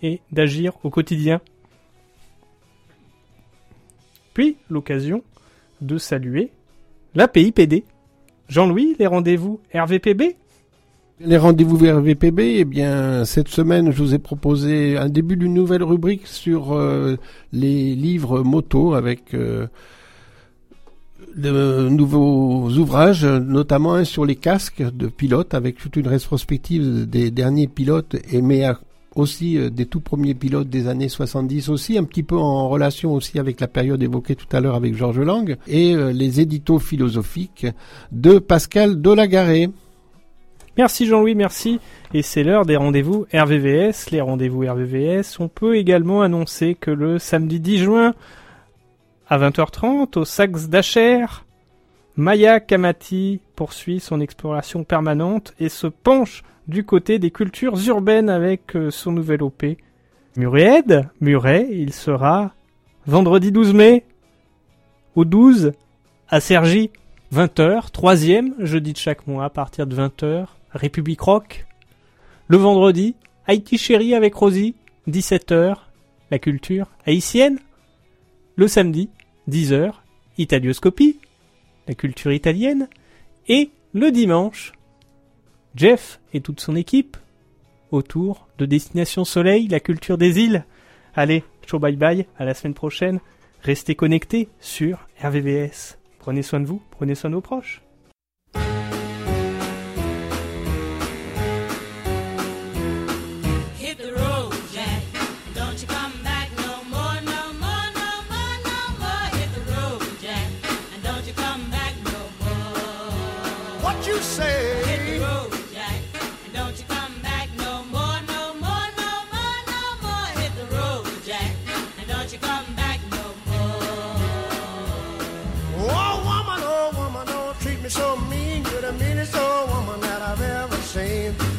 et d'agir au quotidien. Puis l'occasion de saluer la PIPD. Jean-Louis, les rendez-vous RVPB Les rendez-vous RVPB, eh bien, cette semaine, je vous ai proposé un début d'une nouvelle rubrique sur euh, les livres moto avec euh, de nouveaux ouvrages, notamment un sur les casques de pilotes, avec toute une rétrospective des derniers pilotes, et mais aussi euh, des tout premiers pilotes des années 70 aussi, un petit peu en relation aussi avec la période évoquée tout à l'heure avec Georges Lang, et euh, les éditos philosophiques de Pascal Delagaré. Merci Jean-Louis, merci. Et c'est l'heure des rendez-vous RVVS. Les rendez-vous RVVS, on peut également annoncer que le samedi 10 juin, à 20h30, au Saxe d'Acher, Maya Kamati poursuit son exploration permanente et se penche du côté des cultures urbaines avec euh, son nouvel OP. Muret, Muret, il sera vendredi 12 mai au 12 à Sergi, 20h, troisième jeudi de chaque mois à partir de 20h, République Rock. Le vendredi, Haïti Chéri avec Rosie, 17h, la culture haïtienne. Le samedi, 10h, Italioscopie, la culture italienne. Et le dimanche, Jeff et toute son équipe autour de Destination Soleil, la culture des îles. Allez, ciao bye bye, à la semaine prochaine. Restez connectés sur RVVS. Prenez soin de vous, prenez soin de vos proches.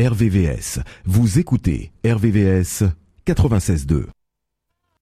RVVS. Vous écoutez RVVS 96.2.